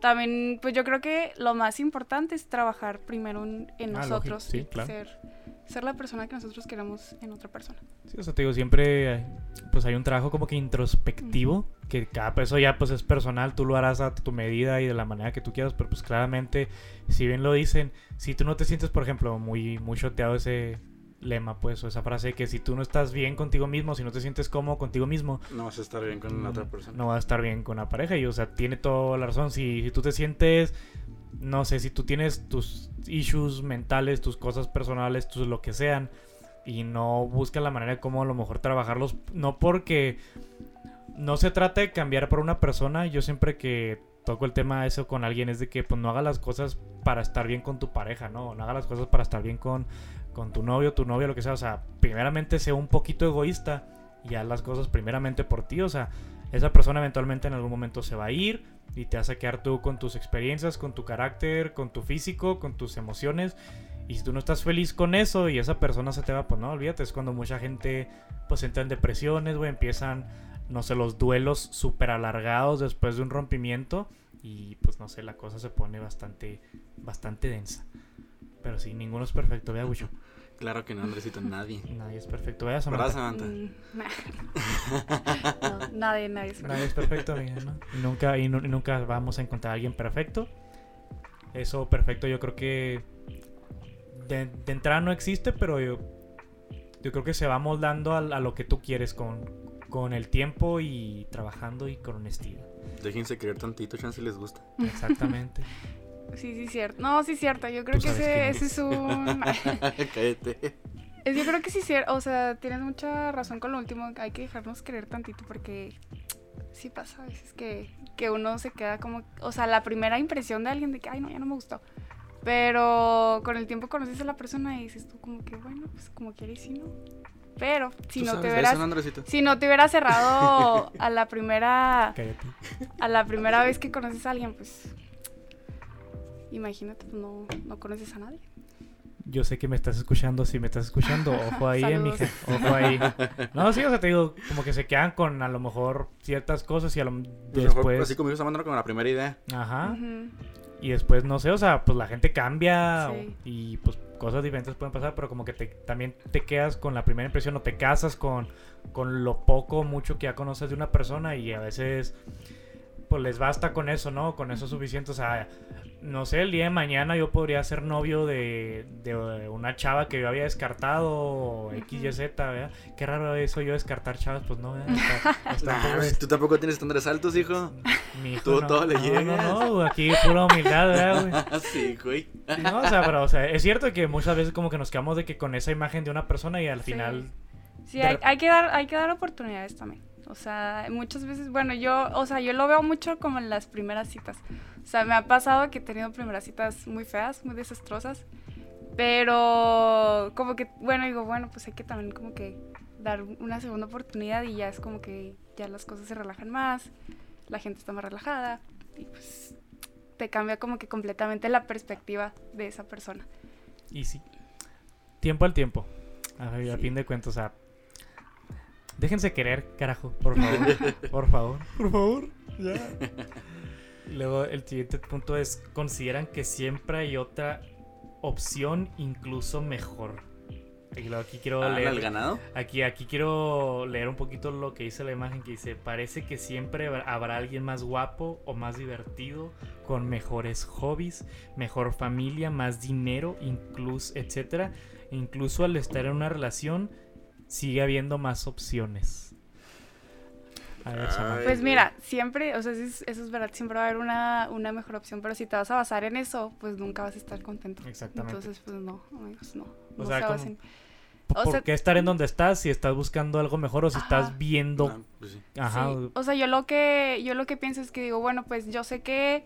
también, pues yo creo que lo más importante es trabajar primero en, en Ah, nosotros sí, claro. ser, ser la persona que nosotros queramos en otra persona. Sí, o sea, te digo, siempre pues hay un trabajo como que introspectivo, que cada eso ya pues es personal, tú lo harás a tu medida y de la manera que tú quieras, pero pues claramente, si bien lo dicen, si tú no te sientes, por ejemplo, muy, muy choteado ese lema, pues, o esa frase que si tú no estás bien contigo mismo, si no te sientes cómodo contigo mismo, No vas a estar bien con la otra persona. no va a estar bien con la pareja. Y, o sea, tiene toda la razón. Si, si tú te sientes, no sé, si tú tienes tus issues mentales, tus cosas personales, tus lo que sean, y no buscas la manera de cómo a lo mejor trabajarlos, no porque no se trata de cambiar por una persona. Yo siempre que toco el tema eso con alguien es de que pues no haga las cosas para estar bien con tu pareja, ¿no? No haga las cosas para estar bien con, con tu novio, tu novia, lo que sea. O sea, primeramente sea un poquito egoísta y haz las cosas primeramente por ti. O sea, esa persona eventualmente en algún momento se va a ir y te vas a quedar tú con tus experiencias, con tu carácter, con tu físico, con tus emociones. Y si tú no estás feliz con eso y esa persona se te va, pues no, olvídate, es cuando mucha gente pues entra en depresiones, güey, empiezan, no sé, los duelos súper alargados después de un rompimiento y pues no sé, la cosa se pone bastante, bastante densa. Pero sí, ninguno es perfecto, vea, Gucho. Claro que no, Andresito, nadie. Nadie es perfecto, vea, ¿Verdad, Samantha. Samantha? Mm, nah. No, nadie, nadie es Nadie es perfecto, amiga, ¿no? Y nunca, y, nu- y nunca vamos a encontrar a alguien perfecto. Eso perfecto yo creo que de, de entrada no existe, pero yo, yo creo que se va moldando a, a lo que tú quieres con, con el tiempo y trabajando y con honestidad. Déjense querer tantito, chance les gusta. Exactamente. Sí, sí, cierto. No, sí, cierto. Yo creo que ese, ese es un... Cállate. Yo creo que sí, cier- o sea, tienes mucha razón con lo último, hay que dejarnos querer tantito porque sí pasa a veces que, que uno se queda como, o sea, la primera impresión de alguien de que, ay, no, ya no me gustó. Pero con el tiempo conoces a la persona y dices tú como que, bueno, pues como quieres, sí, no. Pero si ¿Tú no sabes te hubieras, si no te hubieras cerrado a la primera, Cállate. a la primera vez que conoces a alguien, pues imagínate, pues no, no conoces a nadie. Yo sé que me estás escuchando, si me estás escuchando, ojo ahí, eh, mija, ojo ahí. No, sí, o sea, te digo, como que se quedan con a lo mejor ciertas cosas y a lo Pues mejor, después... así como Samantha, como la primera idea. Ajá. Y después, no sé, o sea, pues la gente cambia Sí. o- y pues cosas diferentes pueden pasar, pero como que te, también te quedas con la primera impresión o te casas con, con lo poco o mucho que ya conoces de una persona y a veces pues les basta con eso, ¿no? Con eso es suficiente, o sea, no sé, el día de mañana yo podría ser novio de, de una chava que yo había descartado o X, Y, Z, ¿verdad? Qué raro eso yo descartar chavas, pues no, ¿verdad? Está- está Nah, Tú tampoco tienes estándares altos, hijo. mi hijo, tú no. todo le No, llegas. No, no, aquí pura humildad, ¿verdad, güey? sí, güey. No, o sea, pero o sea, es cierto que muchas veces como que nos quedamos de que con esa imagen de una persona y al Sí. final Sí, hay, hay que dar, hay que dar oportunidades también. O sea, muchas veces, bueno, yo, o sea, yo lo veo mucho como en las primeras citas. O sea, me ha pasado que he tenido primeras citas muy feas, muy desastrosas. Pero como que, bueno, digo, bueno, pues hay que también como que dar una segunda oportunidad y ya es como que ya las cosas se relajan más, la gente está más relajada y pues te cambia como que completamente la perspectiva de esa persona. y sí. Tiempo al tiempo. A, Sí. fin de cuentas, o sea, déjense querer, carajo, por favor, por favor, por favor. Ya. Luego el siguiente punto es consideran que siempre hay otra opción incluso mejor. Aquí, quiero Ah, leer. ¿Al ganado? Aquí, aquí quiero leer un poquito lo que dice la imagen que dice, parece que siempre habrá- habrá alguien más guapo o más divertido, con mejores hobbies, mejor familia, más dinero, incluso, etcétera. Incluso al estar en una relación sigue habiendo más opciones. A ver, Sama. Ay. Pues mira, siempre, o sea, eso es, eso es verdad, siempre va a haber una, una mejor opción, pero si te vas a basar en eso, pues nunca vas a estar contento. Exactamente. Entonces, pues no, amigos, no. O no sea, se como- basen. o ¿Por sea- qué estar en donde estás si estás buscando algo mejor o si Ajá. estás viendo? Ah, pues sí. Ajá. Sí, O sea, yo lo que yo lo que pienso es que digo, bueno, pues yo sé que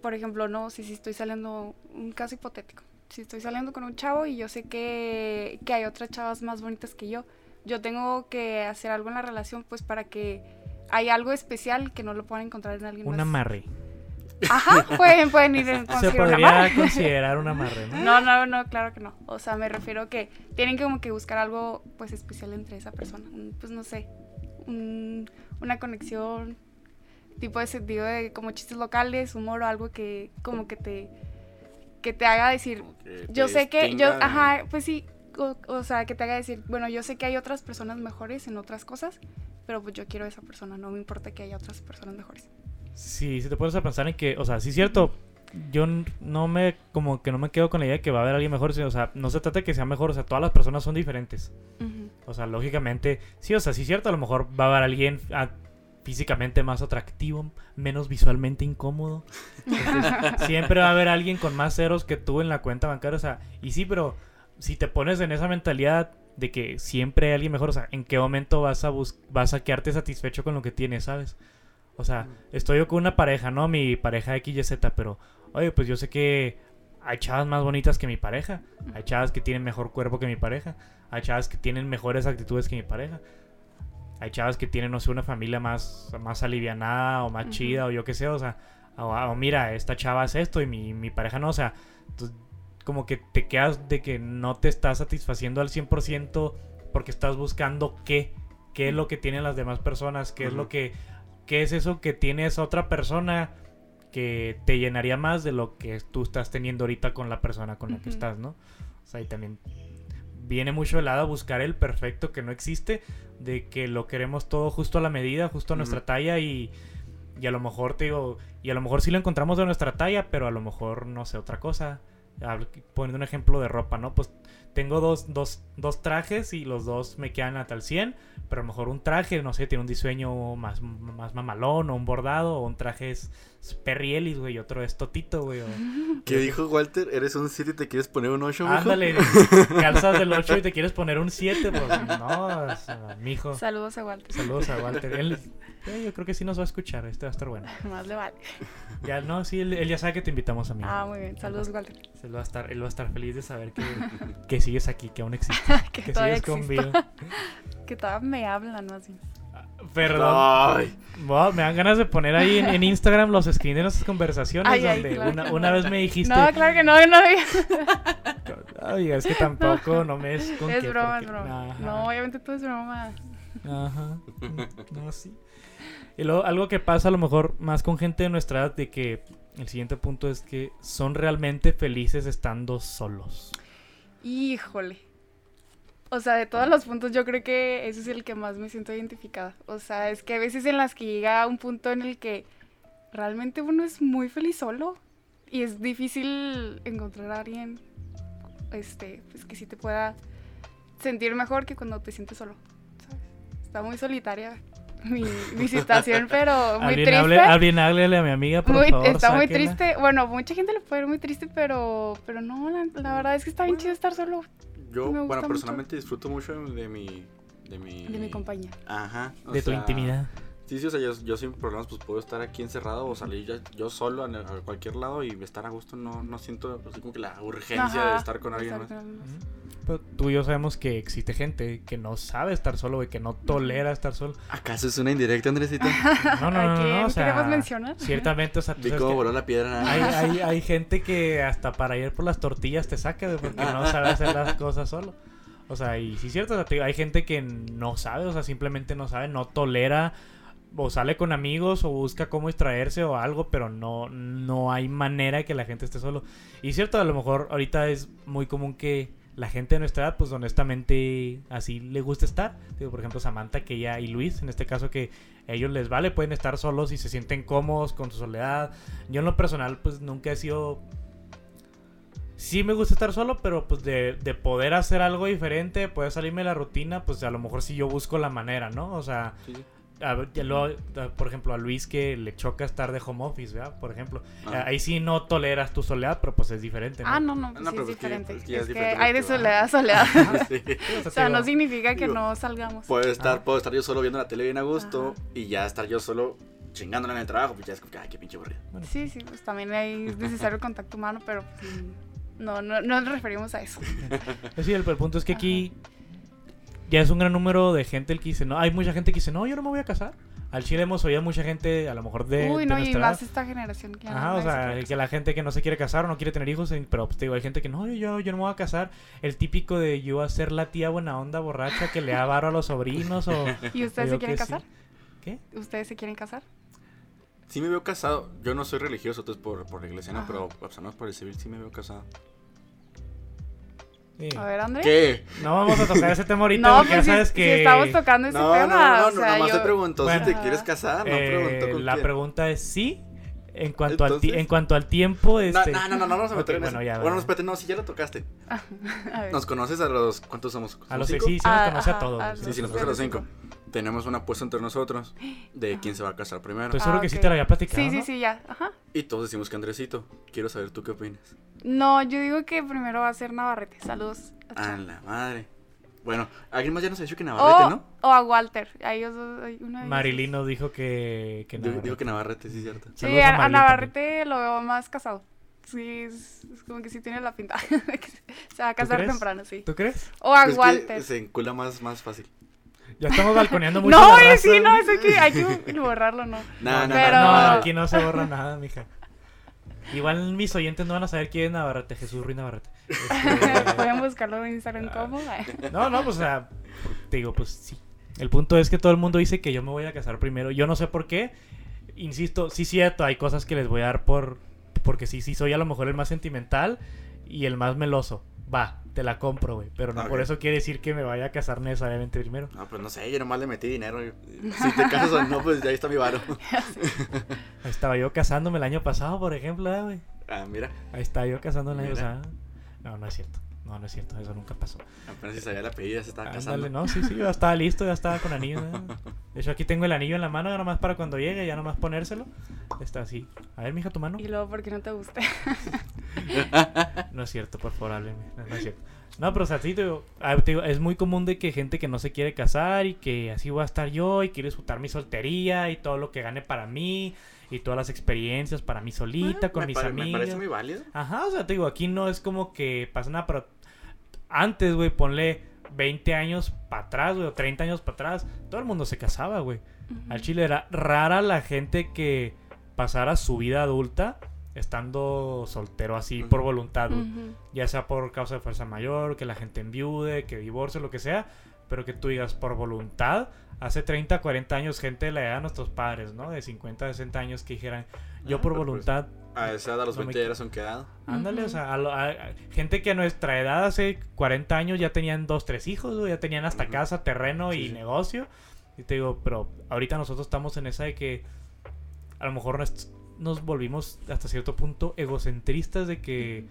por ejemplo, no, si, si estoy saliendo un caso hipotético. Si estoy saliendo con un chavo y yo sé que, que hay otras chavas más bonitas que yo, yo tengo que hacer algo en la relación pues para que hay algo especial que no lo puedan encontrar en alguien Un más. amarre. Ajá, pueden, pueden ir en Se un podría considerar un amarre, ¿no? No, no, no, claro que no. O sea, me refiero que tienen como que buscar algo pues especial entre esa persona. Un, Pues no sé, un- una conexión, tipo de sentido de como chistes locales, humor o algo que como que te que te haga decir, Que yo sé que yo, ajá, pues sí, o, o sea, que te haga decir, bueno, yo sé que hay otras personas mejores en otras cosas, pero pues yo quiero a esa persona, no me importa que haya otras personas mejores. Sí, si te pones a pensar en que, o sea, sí es cierto, yo no me, como que no me quedo con la idea de que va a haber alguien mejor, sino, o sea, no se trata de que sea mejor, o sea, todas las personas son diferentes. O sea, lógicamente, sí, o sea, sí es cierto, a lo mejor va a haber alguien ah, físicamente más atractivo, menos visualmente incómodo. Entonces, siempre va a haber alguien con más ceros que tú en la cuenta bancaria, o sea, y sí, pero si te pones en esa mentalidad de que siempre hay alguien mejor, o sea, ¿en qué momento vas a bus vas a quedarte satisfecho con lo que tienes, sabes? O sea, estoy yo con una pareja, ¿no? Mi pareja XYZ, pero, oye, pues yo sé que hay chavas más bonitas que mi pareja. Hay chavas que tienen mejor cuerpo que mi pareja. Hay chavas que tienen mejores actitudes que mi pareja. Hay chavas que tienen, no sé, una familia más, más alivianada o más chida o yo qué sé, o sea, o, o mira, esta chava es esto y mi, mi pareja no, o sea, tú- como que te quedas de que no te estás satisfaciendo al 100% porque estás buscando qué, qué es lo que tienen las demás personas, qué es lo que, qué es eso que tiene esa otra persona que te llenaría más de lo que tú estás teniendo ahorita con la persona con la que estás, ¿no? O sea, y también viene mucho el lado a buscar el perfecto que no existe, de que lo queremos todo justo a la medida, justo a nuestra talla y, y a lo mejor te digo, y a lo mejor sí lo encontramos de nuestra talla, pero a lo mejor no sé otra cosa. Poniendo un ejemplo de ropa, ¿no? Pues tengo dos, dos, dos trajes y los dos me quedan hasta el 100, pero a lo mejor un traje, no sé, tiene un diseño más, más mamalón o un bordado, o un traje es, es Perry Ellis, güey, y otro es Totito, güey. o- ¿Qué dijo Walter? ¿Eres un 7 y te quieres poner un 8, mijo? Ándale, calzas del 8 y te quieres poner un 7, pues no, o sea, mijo. Saludos a Walter. Saludos a Walter. Él, eh, yo creo que sí nos va a escuchar, este va a estar bueno. Más le vale. Ya, no, sí, él, él ya sabe que te invitamos a mí. Ah, muy bien. Saludos, Walter. Él va a estar, él va a estar feliz de saber que, que sigues aquí, que aún existes, que, que todavía sigues con existo. vida. Que todavía me hablan más bien. Perdón. Ay, Wow, me dan ganas de poner ahí en, en Instagram los screens de nuestras conversaciones Ay, ay, donde claro una, que una no. vez me dijiste, No, claro que no, no ay, es que tampoco, no me es con Es qué, broma, es broma. Ajá. No, obviamente todo es broma. Ajá. No, sí. Y luego, algo que pasa a lo mejor más con gente de nuestra edad, de que el siguiente punto es que son realmente felices estando solos. Híjole. O sea, de todos los puntos, yo creo que ese es el que más me siento identificada. O sea, es que a veces en las que llega un punto en el que realmente uno es muy feliz solo. Y es difícil encontrar a alguien este, pues que sí te pueda sentir mejor que cuando te sientes solo. ¿sabes? Está muy solitaria mi, mi situación, pero muy alguien, triste. hable, alguien háblele a mi amiga, por Muy- favor. está muy triste. Bueno, mucha gente le puede ver muy triste, pero, pero no, la, la verdad es que está bien chido estar solo yo, bueno, mucho. personalmente disfruto mucho de mi... De mi, de mi compañía. Ajá. o De tu sea, intimidad. Sí, sí, o sea, yo, yo sin problemas pues puedo estar aquí encerrado o salir yo, yo solo a, a cualquier lado y estar a gusto. No, no siento así como que la urgencia de Ajá, estar con alguien estar más. con alguien más. Pero tú y yo sabemos que existe gente que no sabe estar solo, güey, que no tolera estar solo. ¿Acaso es una indirecta, Andresita? No, no, ¿A no, no, no, o sea, queremos mencionar? Ciertamente, o sea, tú Vi sabes cómo que voló la piedra. hay, hay, hay gente que hasta para ir por las tortillas te saca, güey, porque no sabe hacer las cosas solo. O sea, y sí es cierto, o sea, hay gente que no sabe, o sea, simplemente no sabe, no tolera, o sale con amigos, o busca cómo distraerse o algo, pero no, no hay manera de que la gente esté solo. Y es cierto, a lo mejor ahorita es muy común que la gente de nuestra edad, pues honestamente así le gusta estar. Digo, por ejemplo, Samantha que ella y Luis, en este caso que ellos les vale, pueden estar solos y se sienten cómodos con su soledad. Yo en lo personal, pues nunca he sido... Sí me gusta estar solo, pero pues de, de poder hacer algo diferente, poder salirme de la rutina, pues a lo mejor sí yo busco la manera, ¿no? O sea, sí. A ver, ya lo- a- por ejemplo, a Luis que le choca estar de home office, ¿verdad? Por ejemplo, Ah. ahí sí no toleras tu soledad, pero pues es diferente, ¿no? Ah, no, no, pues No, sí pero es es que- diferente. es que ya Es es que diferente hay de soledad a soledad. Sí. o sea, no significa que Digo, no salgamos. Puedo estar, puedo estar yo solo viendo la tele bien a gusto Ajá. y ya estar yo solo chingándole en el trabajo, pues ya es como que, ay, qué pinche aburrido. Bueno, Sí, sí, pues también hay es necesario el contacto humano, pero pues, no, no, no nos referimos a eso. Sí, el, el punto es que aquí ya es un gran número de gente el que dice, no, hay mucha gente que dice, no, yo no me voy a casar. Al Chile hemos oído mucha gente, a lo mejor de, Uy, de no, y más edad. esta generación que Ajá, no o se sea, quiere que la gente que no se quiere casar o no quiere tener hijos, pero pues, te digo, hay gente que no, yo, yo no me voy a casar. El típico de yo a ser la tía buena onda borracha que le da varo a los sobrinos o... ¿Y ustedes se quieren sí. casar? ¿Qué? ¿Ustedes se quieren casar? Sí me veo casado, yo no soy religioso, entonces por, por la iglesia no, Ajá. pero pues, no, por el civil sí me veo casado. Sí. A ver, André. ¿Qué? No vamos a tocar ese tema ahorita No, porque ya pues si, sabes si que... estamos tocando ese No, tema, no, no, o no, sea, nomás yo... te preguntó Bueno. si te quieres casar, no Eh, preguntó con la quién. pregunta es sí. En cuanto, al, en cuanto al tiempo, No, este... no, no, no, no vamos a meter en bueno, eso. ya, bueno, no, bueno. espérate, no, si ya lo tocaste. A ver. ¿Nos conoces a los... ¿Cuántos somos? A los ¿Somos sí, sí, cinco? nos Ah, conoce a todos. a Sí, sí, nos los conoce a los cinco. cinco. Tenemos una apuesta entre nosotros de quién se va a casar primero. Estoy seguro Ah, que sí te lo había platicado, Sí, sí, sí, ya. Ajá. Y todos decimos que Andresito. Quiero saber tú qué opinas. No, yo digo que primero va a ser Navarrete. Saludos. A la madre. Bueno, alguien más ya nos ha dicho que Navarrete, o, ¿no? o a Walter. A ellos uno de Marilyn nos dijo que... que Digo, Navarrete. digo que Navarrete, sí, cierto. Sí, Saludos a Navarrete lo veo más casado. Sí, es, es como que sí tiene la pinta. se va a casar temprano, sí. ¿Tú crees? O a Pues que Walter. se encula más, más fácil. Ya estamos balconeando mucho No, la raza, sí, no, eso que hay que borrarlo, no. No, no, Pero- No, no, no. aquí no se borra nada, mija. Igual mis oyentes no van a saber quién es Navarrete, Jesús Ruiz Navarrete. Este, Pueden buscarlo en Instagram Ah. como. No, no, pues o sea, te digo, pues sí. El punto es que todo el mundo dice que yo me voy a casar primero. Yo no sé por qué. Insisto, sí cierto, hay cosas que les voy a dar por porque sí, sí soy a lo mejor el más sentimental y el más meloso. Va, te la compro, güey, pero no por Ok. eso quiere decir que me vaya a casar necesariamente primero. No, pues no sé, yo nomás le metí dinero. yo- Si te casas o no, pues ya ahí está mi varo. Ahí estaba yo casándome el año pasado, por ejemplo, eh, güey. Ah, mira, Ahí estaba yo casándome el año pasado. No, no es cierto. No, no es cierto, eso nunca pasó. apenas si sabía la apellido, se estaba Ándale, casando. no, sí, sí, ya estaba listo, ya estaba con anillo. De hecho, aquí tengo el anillo en la mano, nada más para cuando llegue, ya nomás ponérselo. Está así. A ver, mija, tu mano. Y luego, ¿por qué no te guste? No es cierto, por favor, hábleme. No, no es cierto. No, pero o sea, sí, te digo, ah, te digo, es muy común de que gente que no se quiere casar y que así voy a estar yo y quiere disfrutar mi soltería y todo lo que gane para mí y todas las experiencias para mí solita, Ah, con mis pare- Me amigos. parece muy válido. Ajá, o sea, te digo, aquí no es como que pasa nada, pero antes, güey, ponle 20 años para atrás, güey, o 30 años para atrás, todo el mundo se casaba, güey. Al chile era rara la gente que pasara su vida adulta estando soltero así por voluntad, güey. Ya sea por causa de fuerza mayor, que la gente enviude, que divorcie, lo que sea, pero que tú digas por voluntad. Hace 30, 40 años, gente de la edad de nuestros padres, ¿no? De 50, 60 años que dijeran, yo Ah, por pues, voluntad A esa edad, a los No me 20 ya eras un quedado. Ándale, o sea, a lo- a- a- gente que a nuestra edad, hace 40 años, ya tenían dos, tres hijos, güey, ya tenían hasta casa, terreno Sí, y sí. negocio. Y te digo, pero ahorita nosotros estamos en esa de que a lo mejor nos, nos volvimos hasta cierto punto egocentristas de que...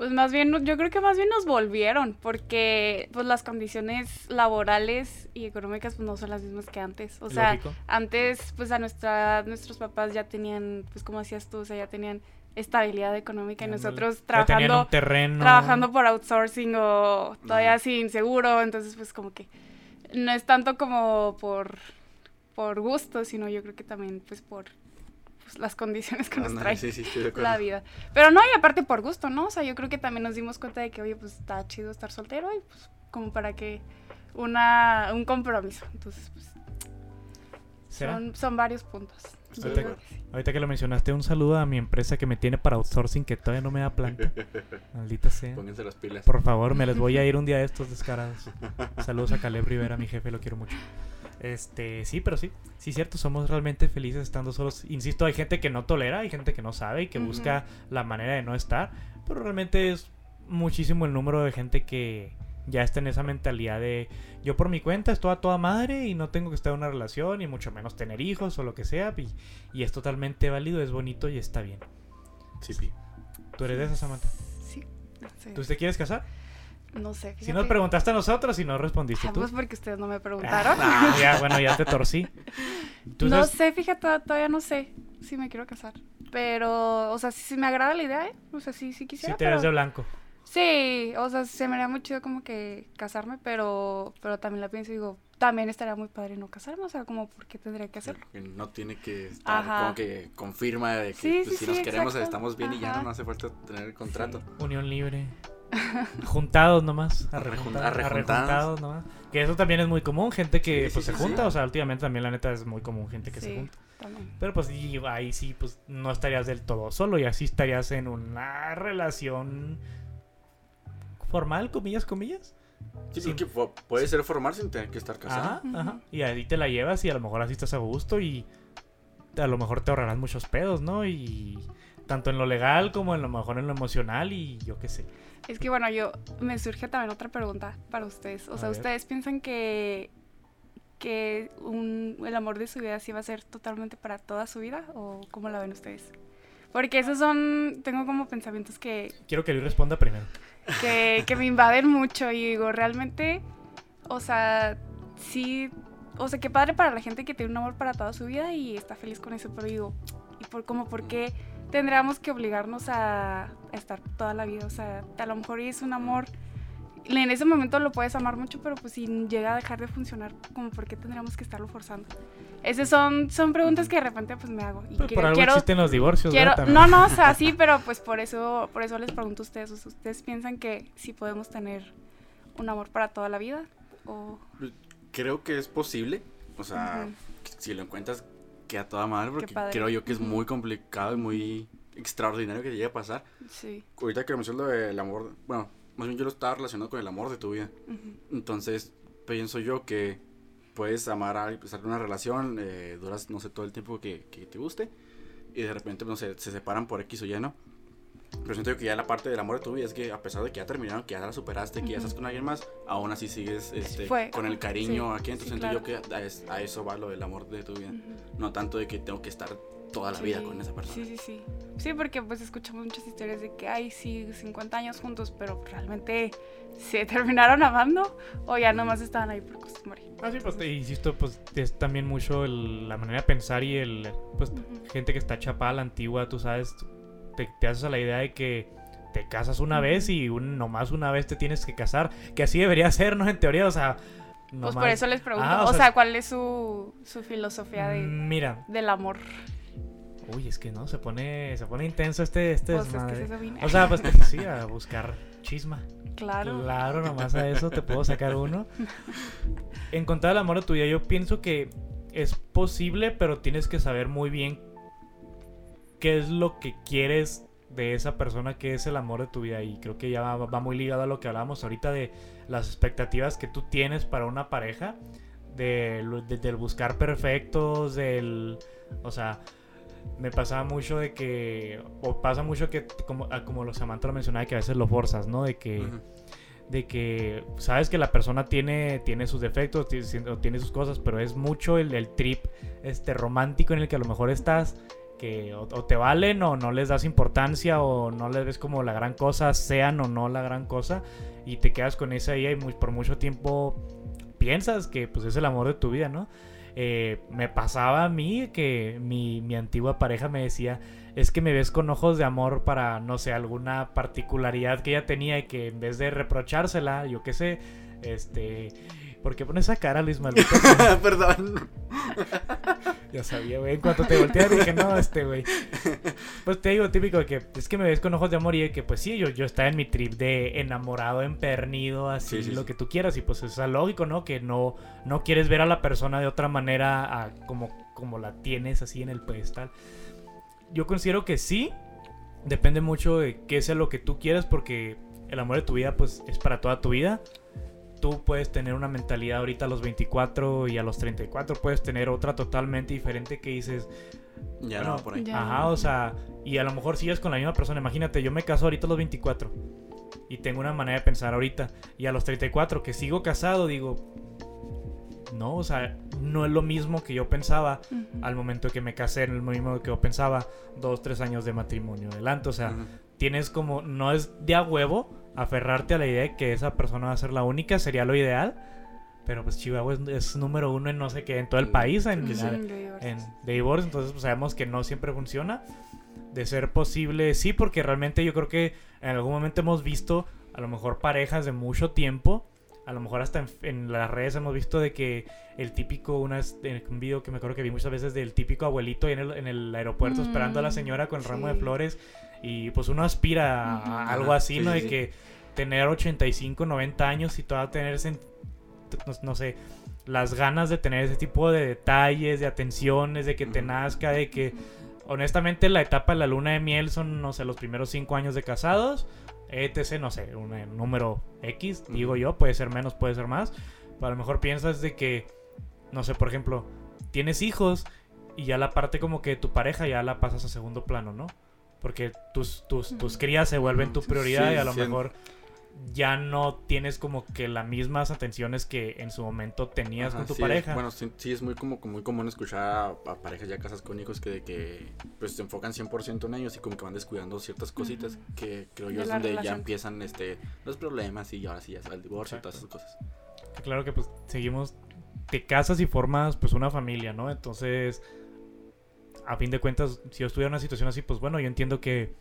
Pues más bien, yo creo que más bien nos volvieron, porque pues las condiciones laborales y económicas pues no son las mismas que antes. O sea, lógico. antes pues a nuestra nuestros papás ya tenían, pues como decías tú, o sea, ya tenían estabilidad económica y nosotros trabajando terreno. trabajando por outsourcing o todavía Ajá. sin seguro, entonces pues como que no es tanto como por por gusto, sino yo creo que también pues por pues, las condiciones que nos Ándale, trae Sí, sí, estoy de acuerdo. la vida. Pero no, y aparte por gusto, ¿no? O sea, yo creo que también nos dimos cuenta de que, oye, pues está chido estar soltero y pues como para que una un compromiso. Entonces, pues son, son varios puntos. Ahorita que lo mencionaste, un saludo a mi empresa que me tiene para outsourcing que todavía no me da planta. Maldita sea. Pónganse las pilas. Por favor, me les voy a ir un día de estos descarados. Saludos a Caleb Rivera, mi jefe, lo quiero mucho. Este, sí, pero sí, sí, cierto, somos realmente felices estando solos. Insisto, hay gente que no tolera, hay gente que no sabe y que busca la manera de no estar, pero realmente es muchísimo el número de gente que ya está en esa mentalidad de yo por mi cuenta estoy a toda madre y no tengo que estar en una relación y mucho menos tener hijos o lo que sea y, y es totalmente válido, es bonito y está bien. Sí, pi. ¿Tú eres de esa, Samantha? Sí. sé. ¿Tú te quieres casar? No sé. Si nos preguntaste a nosotros y no respondiste Ah, tú. pues porque ustedes no me preguntaron. Ah, ya, bueno, ya te torcí. ¿Tú no sabes- sé, fíjate, to- todavía no sé si me quiero casar. Pero, o sea, sí, sí me agrada la idea, ¿eh? O sea, sí, sí si quisiera. te pero... ves de blanco. Sí, o sea, se me haría muy chido como que casarme, pero, pero también la pienso y digo, también estaría muy padre no casarme, o sea, como, ¿por qué tendría que hacerlo? Que no tiene que estar Ajá. como que confirma de que Sí, pues, sí, si nos sí, queremos exacto. estamos bien y ya Ajá. no hace falta tener el contrato. Unión libre. Juntados nomás. Arrejun- Arrejuntados, nomás. Que eso también es muy común. Gente que Sí, pues sí, se sí, junta. sí. O sea, últimamente también la neta es muy común gente que se junta. también. Pero pues y ahí sí, pues no estarías del todo solo. Y así estarías en una relación formal, comillas, comillas. Sí, Sí. porque pu- puede ser formar sin tener que estar casado. Ajá, ajá. Y ahí te la llevas y a lo mejor así estás a gusto y a lo mejor te ahorrarás muchos pedos, ¿no? Y tanto en lo legal como en lo mejor en lo emocional y yo qué sé. Es que bueno, yo me surge también otra pregunta para ustedes. O A sea, ver. ¿ustedes piensan que, que un, el amor de su vida sí va a ser totalmente para toda su vida? ¿O cómo la ven ustedes? Porque esos son, tengo como pensamientos que, Quiero que Luis responda primero. que, que me invaden mucho y digo, realmente, o sea, sí, o sea, qué padre para la gente que tiene un amor para toda su vida y está feliz con eso, pero digo, ¿y por cómo, por qué tendríamos que obligarnos a, a estar toda la vida? O sea, a lo mejor es un amor, en ese momento lo puedes amar mucho, pero pues si llega a dejar de funcionar, como por qué tendríamos que estarlo forzando? Esas son, son preguntas que de repente pues me hago. Y Pues quiero- por algo quiero- existen los divorcios, Quiero, no, no, o sea, sí, pero pues por eso, por eso les pregunto a ustedes, ¿ustedes piensan que sí podemos tener un amor para toda la vida? O Creo que es posible. O sea, Ujú. si lo encuentras, queda toda madre. Porque creo yo que es muy complicado y muy extraordinario que te llegue a pasar. sí. Ahorita que mencionas lo del amor, bueno, más bien yo lo estaba relacionado con el amor de tu vida. Entonces, pienso yo que puedes amar a alguien, estar en una relación, eh, duras, no sé, todo el tiempo que, que te guste, y de repente, no sé, se separan por X o Y, ¿no? Pero siento yo que ya la parte del amor de tu vida es que a pesar de que ya terminaron, que ya la superaste, que ya estás con alguien más, aún así sigues este, Fue- con el cariño sí, aquí. Entonces sí, siento yo que a, es- a eso va lo del amor de tu vida. ujú. No tanto de que tengo que estar toda la vida Sí, con esa persona. Sí, sí, sí. Sí, porque pues escuchamos muchas historias de que, ay, sí, 50 años juntos, pero realmente se terminaron amando o ya nomás estaban ahí por costumbre. Ah, sí, pues te insisto, pues es también mucho el- la manera de pensar y el, pues Ujú. gente que está chapada a la antigua, tú sabes, te, te haces a la idea de que te casas una vez y un, nomás una vez te tienes que casar, que así debería ser, ¿no? En teoría, o sea, Pues por eso les pregunto, Ah, o, o sea, sea- ¿cuál es su, su filosofía de, Mira, del amor? uy, es que no, se pone, se pone intenso este, este Pues es que desmadre. es eso vine. O sea, pues te, sí, a buscar chisma. claro. Claro, nomás a eso te puedo sacar uno. Encontrar el amor de tu vida, yo pienso que es posible, pero tienes que saber muy bien qué es lo que quieres de esa persona que es el amor de tu vida. Y creo que ya va, va muy ligado a lo que hablábamos ahorita de las expectativas que tú tienes para una pareja. De, lo- de- del buscar perfectos, del... O sea, me pasaba mucho de que... O pasa mucho que, como, ah, como los Samantha lo mencionaba, que a veces lo forzas, ¿no? De que de que sabes que la persona tiene, tiene sus defectos, tiene, o tiene sus cosas, pero es mucho el, el trip este romántico en el que a lo mejor estás, que o, o te valen o no les das importancia o no les ves como la gran cosa, sean o no la gran cosa, y te quedas con esa idea y muy- por mucho tiempo piensas que pues es el amor de tu vida, ¿no? Eh, me pasaba a mí que mi, mi antigua pareja me decía, es que me ves con ojos de amor para, no sé, alguna particularidad que ella tenía y que en vez de reprochársela, yo qué sé, este... ¿Por qué pones esa cara, Luis Manuel? Perdón. Ya sabía, güey. En cuanto te volteé dije, no, este, güey. Pues te digo, típico, que es que me ves con ojos de amor y de que, pues sí, yo, yo estaba en mi trip de enamorado, empernido, así, Sí, sí, lo sí. que tú quieras. Y pues es lógico, ¿no? Que no, no quieres ver a la persona de otra manera a como, como la tienes así en el pedestal. Yo considero que sí. Depende mucho de qué sea lo que tú quieras porque el amor de tu vida, pues, es para toda tu vida tú puedes tener una mentalidad ahorita a los 24 y a los 34 puedes tener otra totalmente diferente que dices, Ya Bueno, no, por ahí. Ya. ajá, o sea, y a lo mejor sigues con la misma persona. Imagínate, yo me caso ahorita a los 24 y tengo una manera de pensar ahorita. Y a los 34 que sigo casado, digo, no, o sea, no es lo mismo que yo pensaba Ujú. al momento que me casé, no es lo mismo que yo pensaba dos, tres años de matrimonio adelante. O sea, Ujú. tienes como, no es de a huevo aferrarte a la idea de que esa persona va a ser la única, sería lo ideal. Pero pues Chihuahua es, es número uno en no sé qué, en todo el Mm, país, en, sí. en- en- de divorcio, entonces pues, sabemos que no siempre funciona. De ser posible, sí, porque realmente yo creo que en algún momento hemos visto a lo mejor parejas de mucho tiempo, a lo mejor hasta en, en las redes hemos visto de que el típico, una, en un video que me acuerdo que vi muchas veces del típico abuelito ahí en el, en el aeropuerto Mm, esperando a la señora con el ramo de sí. flores y pues uno aspira a algo así, sí, ¿no? sí, De que tener 85, 90 años y todavía tener no, no sé, las ganas de tener ese tipo de detalles, de atenciones, de que te nazca, de que honestamente la etapa de la luna de miel son, no sé, los primeros cinco años de casados, etc, no sé, un número X, digo yo, puede ser menos, puede ser más, pero a lo mejor piensas de que, no sé, por ejemplo, tienes hijos y ya la parte como que tu pareja ya la pasas a segundo plano, ¿no? Porque tus, tus, tus crías se vuelven tu Sí, prioridad y a lo sí. mejor ya no tienes como que las mismas atenciones que en su momento tenías Ajá, con tu sí, pareja. Bueno, sí, sí es muy, como, muy común escuchar a, a parejas ya casas con hijos que, de que pues se enfocan 100% en ellos y como que van descuidando ciertas cositas que creo yo es donde ya empiezan este los problemas y ahora sí ya sale el divorcio y todas esas cosas. Claro que pues seguimos, te casas y formas pues una familia, ¿no? Entonces, a fin de cuentas, si yo estuviera en una situación así, pues bueno, yo entiendo que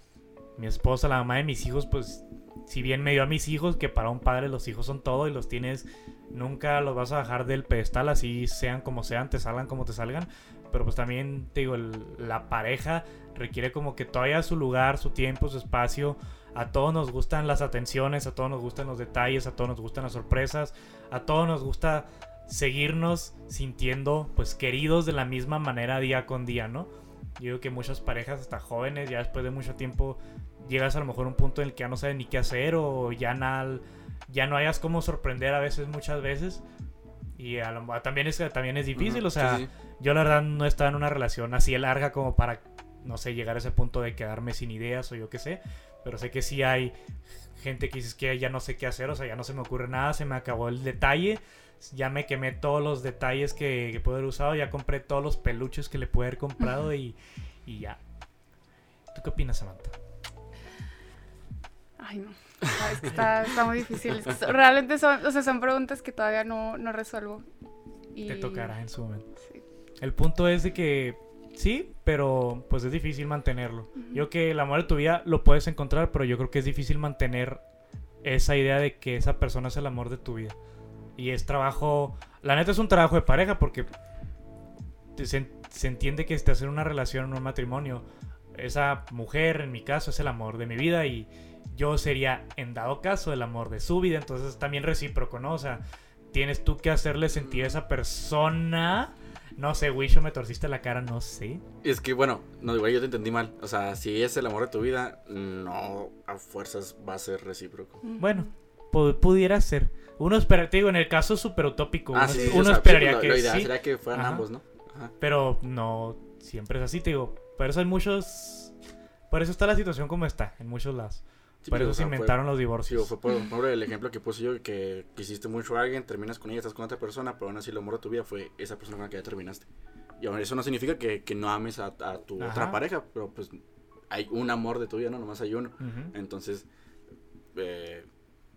mi esposa, la mamá de mis hijos, pues si bien me dio a mis hijos, que para un padre los hijos son todo y los tienes, nunca los vas a bajar del pedestal, así sean como sean, te salgan como te salgan. Pero pues también, te digo, el- la pareja requiere como que todavía su lugar, su tiempo, su espacio. A todos nos gustan las atenciones, a todos nos gustan los detalles, a todos nos gustan las sorpresas, a todos nos gusta seguirnos sintiendo pues queridos de la misma manera día con día, ¿no? Yo digo que muchas parejas, hasta jóvenes, ya después de mucho tiempo, llegas a lo mejor a un punto en el que ya no sabes ni qué hacer o ya, na- ya no hayas cómo sorprender a veces, muchas veces. Y a lo también es, también es difícil, o sea, sí, sí. yo la verdad no estaba en una relación así de larga como para, no sé, llegar a ese punto de quedarme sin ideas o yo qué sé. Pero sé que sí hay gente que dices que ya no sé qué hacer, o sea, ya no se me ocurre nada, se me acabó el detalle. Ya me quemé todos los detalles que, que puedo haber usado, ya compré todos los peluches que le pude haber comprado y, y ya. ¿Tú qué opinas, Samantha? Ay, no. Es que está, está muy difícil. Es que son- realmente son, o sea, son preguntas que todavía no, no resuelvo. Y... Te tocará en su momento. Sí. El punto es de que sí, pero pues es difícil mantenerlo. Yo que el amor de tu vida lo puedes encontrar, pero yo creo que es difícil mantener esa idea de que esa persona es el amor de tu vida. Y es trabajo, la neta es un trabajo de pareja porque se, se entiende que estás en una relación, en un matrimonio, esa mujer, en mi caso, es el amor de mi vida y yo sería, en dado caso, el amor de su vida. Entonces también recíproco, ¿no? O sea, tienes tú que hacerle sentir a esa persona. No sé, Wisho, me torciste la cara, no sé. Es que bueno, no igual yo te entendí mal. O sea, si es el amor de tu vida, no a fuerzas va a ser recíproco. Bueno, pu- pudiera ser. Uno espera, te digo, en el caso súper utópico, Ah, uno, sí, uno o sea, esperaría sí, que lo sí, sería que fueran Ajá. ambos, ¿no? Ajá. pero no siempre es así, te digo. Por eso hay muchos... Por eso está la situación como está, en muchos lados. Sí, por pero, eso o se fue- inventaron los Sí, divorcios. o fue por, por el ejemplo que puse yo, que quisiste mucho a alguien, terminas con ella, estás con otra persona, pero aún así el amor de tu vida fue esa persona con la que ya terminaste. Y aún eso no significa que, que no ames a, a tu Ajá. otra pareja, pero pues hay un amor de tu vida, no nomás hay uno. Entonces, eh,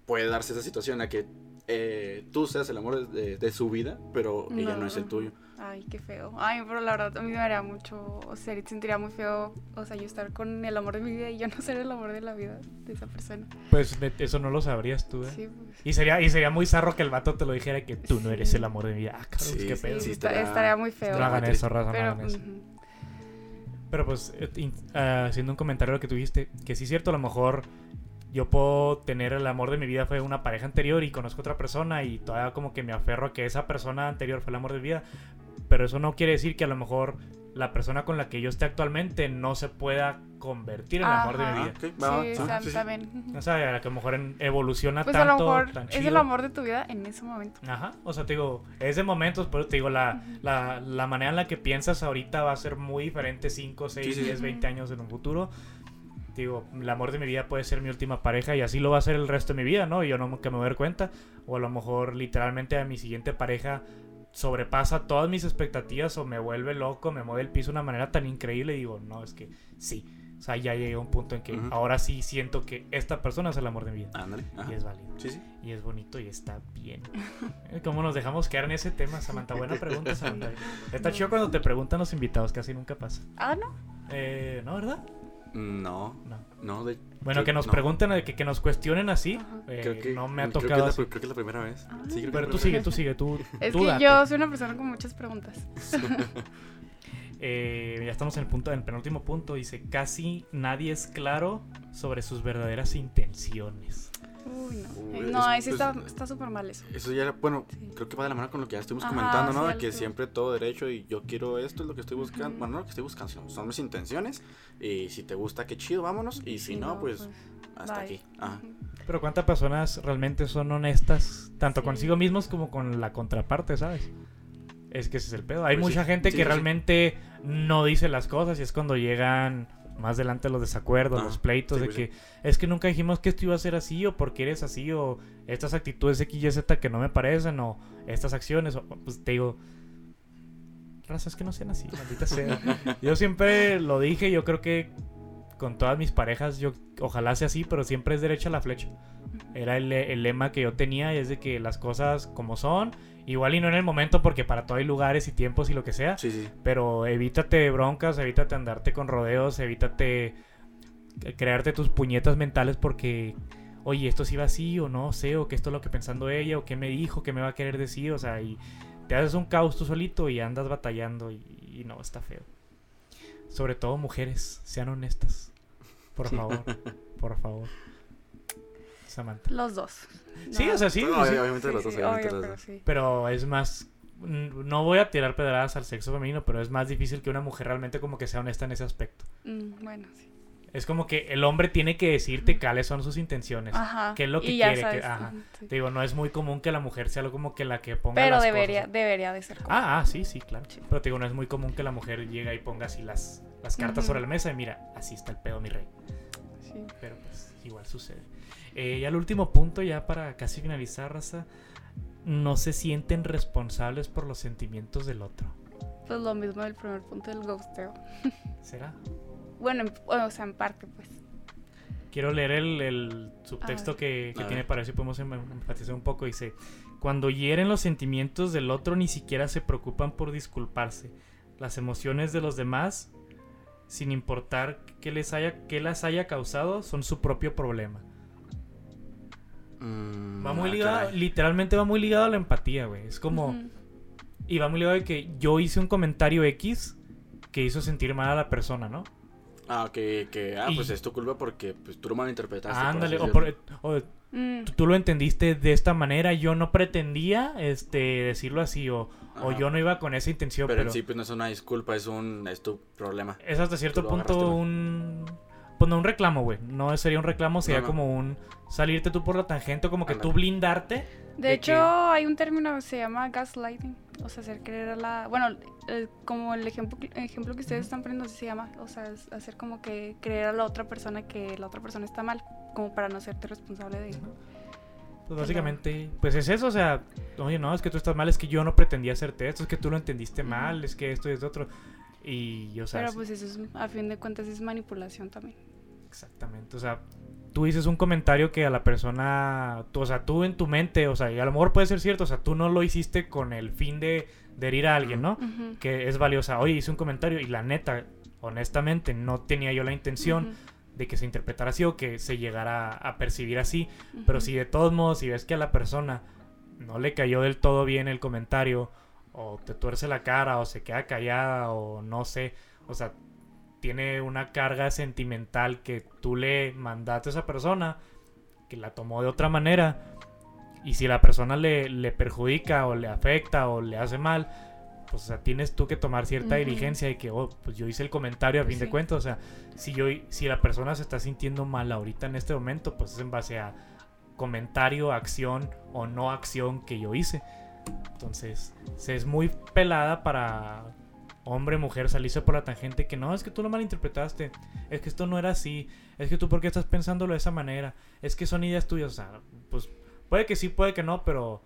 puede darse esa situación a que eh, tú seas el amor de, de su vida, pero ella no es el tuyo. Ay, qué feo. Ay, pero la verdad a mí me daría mucho, o sea, sentiría muy feo, o sea, yo estar con el amor de mi vida y yo no ser el amor de la vida de esa persona. Pues de- eso no lo sabrías tú, ¿eh? Sí, pues. Y sería, y sería muy zarro que el vato te lo dijera que tú no eres el amor de mi vida. Ah, cabrón, Sí, qué pedo. Sí, sí, esta- estaría- estaría muy feo. No hagan eso, raza, no Pero, hagan eso. Pero pues, haciendo un comentario lo que tuviste, que sí es cierto, a lo mejor yo puedo tener el amor de mi vida fue una pareja anterior y conozco otra persona y todavía como que me aferro a que esa persona anterior fue el amor de mi vida. Pero eso no quiere decir que a lo mejor la persona con la que yo esté actualmente no se pueda convertir en el amor de mi vida. Ah, va, Sí, sea, sí, sí. O sea, a lo mejor en- evoluciona Pues a tanto, lo mejor tan es el amor de tu vida en ese momento. Ajá, o sea, te digo, es de momentos, pero te digo, la, la, la manera en la que piensas ahorita va a ser muy diferente 5, 6, Sí, sí, sí. 10, 20 años en un futuro. Digo, el amor de mi vida puede ser mi última pareja y así lo va a ser el resto de mi vida, ¿no? Y yo no que me voy a dar cuenta. O a lo mejor literalmente a mi siguiente pareja sobrepasa todas mis expectativas o me vuelve loco, me mueve el piso de una manera tan increíble y digo, no, es que sí. O sea, ya llegué a un punto en que ahora sí siento que esta persona es el amor de mi vida. Ándale. ajá. Y es válido. Sí, sí. Y es bonito y está bien. ¿Cómo nos dejamos quedar en ese tema, Samantha? Buena pregunta, Samantha. Está chido cuando te preguntan los invitados, casi nunca pasa. Ah, no. Eh, ¿No, verdad? No, No. no. De, Bueno, creo- que nos no. pregunten, eh, que, que nos cuestionen así. Eh, Creo que, no me ha creo que tocado es la, así. creo que es la primera vez. Ah. Sí, creo que Pero tú sigue, tú sigue, tú, Es tú que date. yo soy una persona con muchas preguntas. Eh, ya estamos en el punto, en el penúltimo punto. Dice, casi nadie es claro sobre sus verdaderas intenciones. Uy, no. Uy, es- no, ese pues, está está súper mal eso. Eso ya era, bueno, Sí. creo que va de la mano con lo que ya estuvimos Ajá, comentando, ¿no? sí, De que siempre todo derecho y yo quiero esto, es lo que estoy buscando. Bueno, no lo que estoy buscando, sino son mis intenciones. Y si te gusta, qué chido, vámonos. Y si no, pues, hasta bye. aquí. Ajá. Ujú. Pero ¿cuántas personas realmente son honestas, tanto Sí. consigo mismos como con la contraparte, ¿sabes? Es que ese es el pedo. Hay Pues sí, mucha gente sí, que realmente no dice las cosas y es cuando llegan más adelante los desacuerdos, Ah, los pleitos sí, de pues que es que nunca dijimos que esto iba a ser así o porque eres así o estas actitudes X y Z que no me parecen o estas acciones o pues te digo raza es que no sean así, maldita sea. Yo siempre lo dije, yo creo que con todas mis parejas yo ojalá sea así, pero siempre es derecha la flecha. Era el, el lema que yo tenía y es de que las cosas como son, igual y no en el momento porque para todo hay lugares y tiempos y lo que sea, Sí, sí. pero evítate broncas, evítate andarte con rodeos, evítate crearte tus puñetas mentales porque, oye, esto sí va así o no sé, o que esto es lo que pensando ella, o qué me dijo, qué me va a querer decir, o sea, y te haces un caos tú solito y andas batallando y, y no, está feo. Sobre todo mujeres, sean honestas. Por favor, por favor. Samantha. Los dos. Sí, No, o sea, sí, No, sí. obviamente sí, los dos, sí, obviamente obvio, los pero dos. sí. Pero es más. No voy a tirar pedradas al sexo femenino, pero es más difícil que una mujer realmente como que sea honesta en ese aspecto. Mm, bueno, sí. Es como que el hombre tiene que decirte cuáles son sus intenciones. Ajá. ¿Qué es lo que y ya quiere? sabes, que- ajá. sí. Te digo, no es muy común que la mujer sea como que la que ponga Pero las debería, cosas. debería de ser como. Ah, ah, sí, sí, claro. Sí. Pero te digo, no es muy común que la mujer llegue y ponga así las, las cartas sobre la mesa y mira, así está el pedo, mi rey. Sí. Pero pues igual sucede. Eh, y al último punto, ya para casi finalizar, raza, no se sienten responsables por los sentimientos del otro. Pues lo mismo del primer punto del ghosteo. ¿Será? Bueno, en- o sea, en parte, pues. Quiero leer el, el subtexto A ver. que, que tiene ver. para ver si podemos em- enfatizar un poco. Dice, cuando hieren los sentimientos del otro ni siquiera se preocupan por disculparse. Las emociones de los demás, sin importar qué les haya, qué las haya causado, son su propio problema. Mm, Va muy ah, ligado, caray. literalmente va muy ligado a la empatía, güey. Es como... Y va muy ligado de que yo hice un comentario X que hizo sentir mal a la persona, ¿no? Ah, que, que ah, Y- pues es tu culpa porque pues, tú lo malinterpretaste. por Ándale, así o, por- o Mm, tú- tú lo entendiste de esta manera, yo no pretendía este decirlo así, o, o yo no iba con esa intención, Pero, pero, en sí pues no es una disculpa, es un es tu problema. es hasta cierto punto un... Pues no un reclamo, güey. No sería un reclamo, sería no. como un salirte tú por la tangente, como que tú blindarte. De, de hecho, que- hay un término que se llama gaslighting. O sea, hacer creer a la. Bueno, eh, como el ejemplo, ejemplo que ustedes Ujú. están poniendo, así se llama. O sea, es hacer como que creer a la otra persona que la otra persona está mal. Como para no hacerte responsable de. Pues básicamente, pues es eso, o sea, oye, no, es que tú estás mal, es que yo no pretendía hacerte esto, es que tú lo entendiste mal, es que esto y esto otro. Y, o sea, Pero pues eso es, a fin de cuentas, es manipulación también. Exactamente, o sea, tú dices un comentario que a la persona, tú, o sea, tú en tu mente, o sea, y a lo mejor puede ser cierto, o sea, tú no lo hiciste con el fin de, de herir a alguien, ¿no? Que es valiosa. Oye, hice un comentario y la neta, honestamente, no tenía yo la intención de que se interpretara así o que se llegara a percibir así. Pero si de todos modos, si ves que a la persona no le cayó del todo bien el comentario, o te tuerce la cara, o se queda callada, o no sé, o sea, tiene una carga sentimental que tú le mandaste a esa persona, que la tomó de otra manera, y si la persona le, le perjudica, o le afecta, o le hace mal, pues o sea, tienes tú que tomar cierta Ujú. diligencia de que, oh, pues yo hice el comentario a Pues fin de sí. cuentas, o sea, si yo si la persona se está sintiendo mal ahorita en este momento, pues es en base a comentario, acción o no acción que yo hice. Entonces, se es muy pelada para hombre, mujer, salirse por la tangente que no, es que tú lo malinterpretaste, es que esto no era así, es que tú por qué estás pensándolo de esa manera, es que son ideas tuyas, o sea, pues puede que sí, puede que no, pero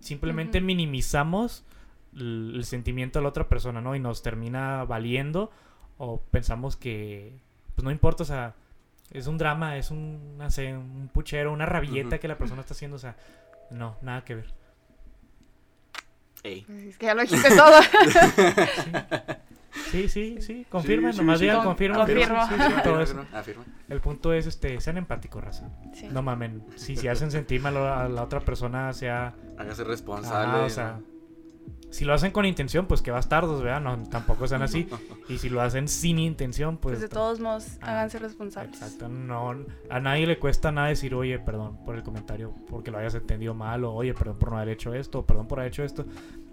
simplemente minimizamos el, el sentimiento de la otra persona, ¿no? Y nos termina valiendo o pensamos que, pues no importa, o sea, es un drama, es un, no sé, un puchero, una rabieta que la persona está haciendo, o sea, no, nada que ver. Ey. Es que ya lo dijiste todo. Sí, sí, sí, confirma, Sí, sí, nomás sí. digan, confirma, sí, sí, sí, todo eso. Afirma, afirma. El punto es, este, sean empáticos, raza. Sí. No mamen, si se hacen sentir mal a la otra persona, sea Hágase responsable. Ah, o sea, si lo hacen con intención, pues que bastardos, ¿verdad? No, tampoco sean así. Y si lo hacen sin intención, pues... Pues de todos modos, Ah, háganse responsables. Exacto, no, a nadie le cuesta nada decir, oye, perdón por el comentario, porque lo hayas entendido mal, o oye, perdón por no haber hecho esto, o perdón por haber hecho esto.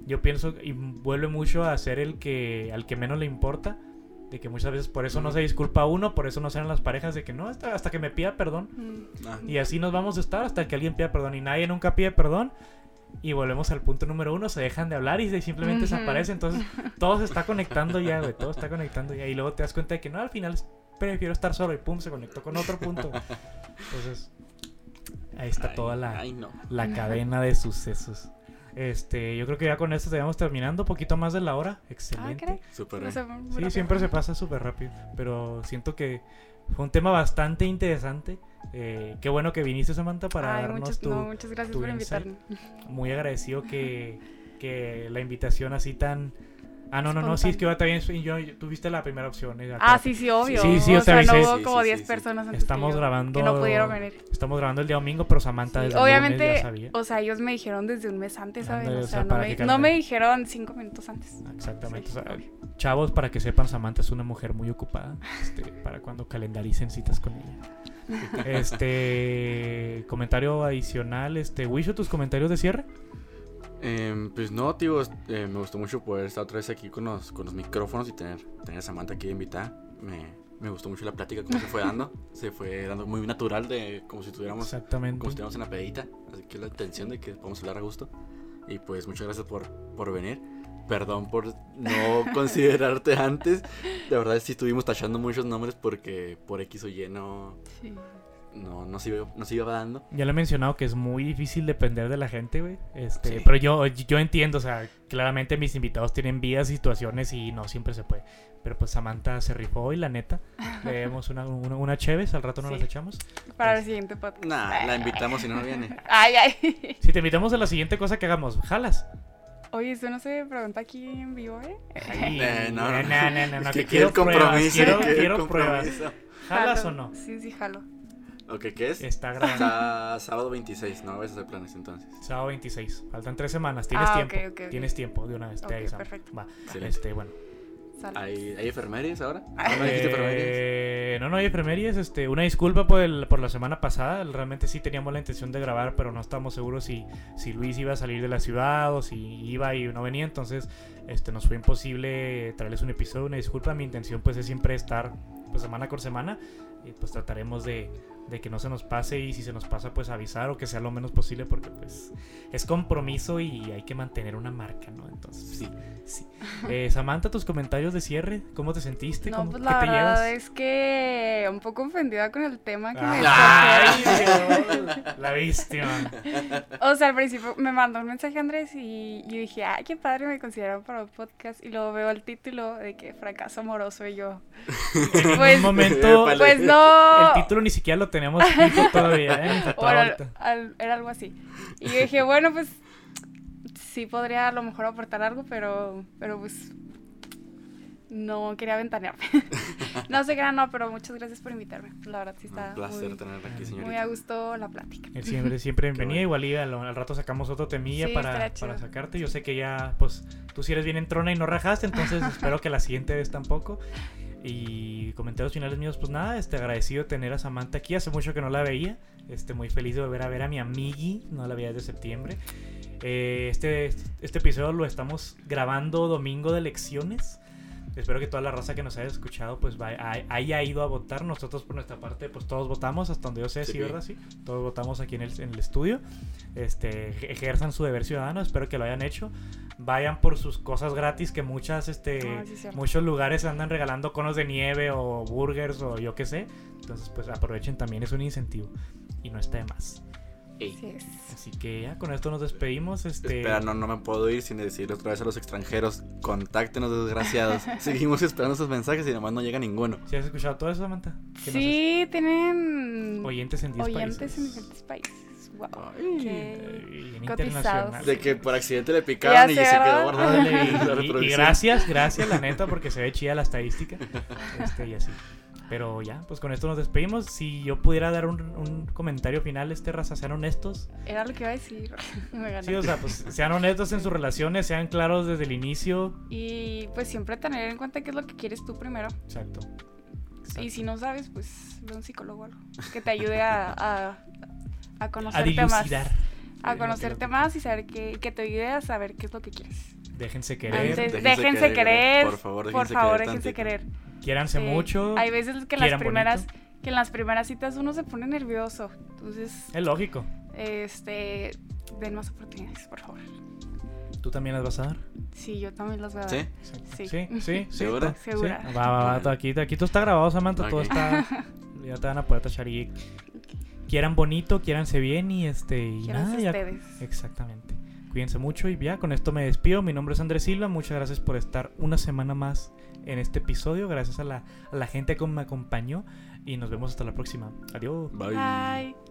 Yo pienso, y vuelve mucho a ser el que, al que menos le importa, de que muchas veces por eso no se disculpa uno, por eso no sean las parejas, de que no, hasta, hasta que me pida perdón. Mm. Ah, Y así nos vamos a estar hasta que alguien pida perdón, y nadie nunca pide perdón. Y volvemos al punto número uno, se dejan de hablar y se simplemente Ujú. desaparece. Entonces, todo se está conectando ya, güey. Todo está conectando ya. Y luego te das cuenta de que no, al final prefiero estar solo y pum, se conectó con otro punto. Entonces, ahí está ay, toda la, Ay, no. la cadena de sucesos. Este, yo creo que ya con esto estaríamos terminando. Poquito más de la hora. Ah, Excelente. No sé, muy Sí, siempre se pasa súper rápido. Pero siento que fue un tema bastante interesante. Eh, qué bueno que viniste, Samantha, para Ay, darnos muchas, tu, no, muchas gracias tu por insight. invitarme. muy agradecido que, que la invitación así tan... Ah, no, no, no, sí, es que va también... Yo, yo- tuviste la primera opción. eh, Ah, sí, sí, obvio. Sí, sí, o o sea, sea, no hubo Sí, como sí, 10 sí, sí. personas antes Estamos que yo grabando- que no pudieron venir. Estamos grabando el día domingo, pero Samantha Sí, desde el lunes ya obviamente, sabía. o sea, ellos me dijeron desde un mes antes, ¿saben? Ándale, O o sea, no me, no dijeron cinco minutos antes. Exactamente. Sí, o sea, obvio. chavos, para que sepan, Samantha es una mujer muy ocupada. este, para cuando calendaricen citas con ella. Este comentario adicional, este Wisho, tus comentarios de cierre. Em, pues no, tío, eh, me gustó mucho poder estar otra vez aquí con los, con los micrófonos y tener, tener a Samantha aquí invitada. Me, me gustó mucho la plática, cómo se fue dando. Se fue dando muy natural, de como si estuviéramos, Exactamente. como si estuviéramos en la pedita. Así que la intención de que podamos hablar a gusto. Y pues muchas gracias por, por venir. Perdón por no considerarte antes. De verdad sí estuvimos tachando muchos nombres porque por X o Y no, Sí. No, no, se, iba, no se iba dando. Ya lo he mencionado que es muy difícil depender de la gente, güey. Este, Sí. pero yo, yo entiendo, o sea, claramente mis invitados tienen vidas, situaciones y no siempre se puede. Pero pues Samantha se rifó y la neta, le demos una, una, una cheves, al rato nos Sí. las echamos. Para Pues, el siguiente podcast. Nah, la invitamos si no, no viene. Ay, ay. Si te invitamos a la siguiente cosa que hagamos, jalas. Oye, eso no se pregunta aquí en vivo, ¿eh? Ay, Eh, no, no, no, no, no, no, que quiero pruebas, compromiso. quiero, quiere el quiero pruebas. compromiso. ¿Jalas Jalo. o no? Sí, sí, jalo. Ok, ¿qué es? Está grabando. Está sábado 26, no vas a hacer planes entonces. Sábado 26. Faltan tres semanas. Tienes Ah, tiempo. ok, ok, ok. Tienes tiempo de una vez. Te avisamos. perfecto. Va. Excelente. Este, bueno. ¿Hay, ¿Hay enfermerías ahora? Ay. ¿No dijiste enfermerías? Eh, no, no hay enfermerías. Este, una disculpa por, el, por la semana pasada. Realmente sí teníamos la intención de grabar, pero no estábamos seguros si, si Luis iba a salir de la ciudad o si iba y no venía. Entonces, este, nos fue imposible traerles un episodio. Una disculpa. Mi intención, pues, es siempre estar pues, semana con semana. Y pues trataremos de, de que no se nos pase. Y si se nos pasa, pues avisar o que sea lo menos posible, porque pues es compromiso y hay que mantener una marca, ¿no? Entonces, sí, sí. Eh, Samantha, tus comentarios de cierre, ¿cómo te sentiste? No, ¿Cómo, pues ¿Qué la te verdad llevas? es que un poco ofendida con el tema que me Ay, escogieron. Dios, la víctima. O sea, al principio me mandó un mensaje Andrés y yo dije, ay, qué padre me consideraron para un podcast. Y luego veo el título de que fracaso amoroso y yo. En Pues- un momento. Pues no. el título ni siquiera lo tenemos fijo todavía, ¿eh? Bueno, al- era algo así. Y yo dije, bueno, pues sí podría a lo mejor aportar algo, pero, pero pues no quería ventanearme. no sé qué era, no, pero muchas gracias por invitarme. La verdad sí está Un placer muy, tenerla aquí, muy a señorita. gusto la plática. Siempre, siempre bienvenida. bueno. Igual y al, al rato sacamos otro temilla Sí, para, para sacarte. Yo sé que ya, pues, tú sí eres bien entrona y no rajaste, entonces espero que la siguiente vez tampoco. Y comentarios finales míos, pues nada, este, agradecido de tener a Samantha aquí. Hace mucho que no la veía. Este, muy feliz de volver a ver a mi amigui. No la veía desde septiembre. Eh, este, este episodio lo estamos grabando domingo de elecciones. Espero que toda la raza que nos haya escuchado pues vaya- haya ido a votar. Nosotros por nuestra parte pues todos votamos, hasta donde yo sé, sí, Sí. ¿verdad? Sí. Todos votamos aquí en el, en el estudio. Este, ej- ejerzan su deber ciudadano, espero que lo hayan hecho. Vayan por sus cosas gratis que muchas, este, Ah, sí, muchos lugares andan regalando conos de nieve o burgers o yo qué sé. Entonces pues aprovechen también, es un incentivo y no está de más. Ey. Así es. Así que ya con esto nos despedimos. Este, Espera, no, no me puedo ir sin decirle otra vez a los extranjeros, contáctenos desgraciados. Seguimos esperando sus mensajes y nomás no llega ninguno. ¿Sí has escuchado todo eso, Samantha? Sí, tienen es- oyentes en 10 oyentes países. en diferentes países. Wow. Ay. qué- y en Cotizados. internacional. De que por accidente le picaron y se quedó guardado y- y, y gracias, gracias, la neta, porque se ve chida la estadística. Este, y así. Pero ya, pues con esto nos despedimos. Si yo pudiera dar un, un comentario final, este raza, sean honestos. Era lo que iba a decir. Me gané. Sí, o sea, pues sean honestos en sus relaciones, sean claros desde el inicio. Y pues siempre tener en cuenta qué es lo que quieres tú primero. Exacto. Exacto. Y si no sabes, pues ve a un psicólogo algo. Que te ayude a, a, a A conocerte más. A conocerte más y saber qué, que te ayude a saber qué es lo que quieres. Déjense querer. Antes, déjense déjense, querer, querer. por favor, por déjense favor, querer déjense querer. Quiéranse Sí. mucho. Hay veces que en las primeras bonito. que en las primeras citas uno se pone nervioso. Entonces, Es lógico. este den más oportunidades, por favor. ¿Tú también las vas a dar? Sí, yo también las voy a dar. ¿Sí? Sí. Sí, sí, sí. ¿Segura? sí. Segura. Va, va, va. todo Aquí, aquí todo está grabado, Samantha. Todo está. Ya te van a poder tachar y. Quieran bonito, quiéranse bien y este. Y nada, ya- ustedes. Exactamente. Cuídense mucho y ya, con esto me despido. Mi nombre es Andrés Silva. Muchas gracias por estar una semana más en este episodio. Gracias a la, a la gente que me acompañó. Y nos vemos hasta la próxima. Adiós. Bye. Bye.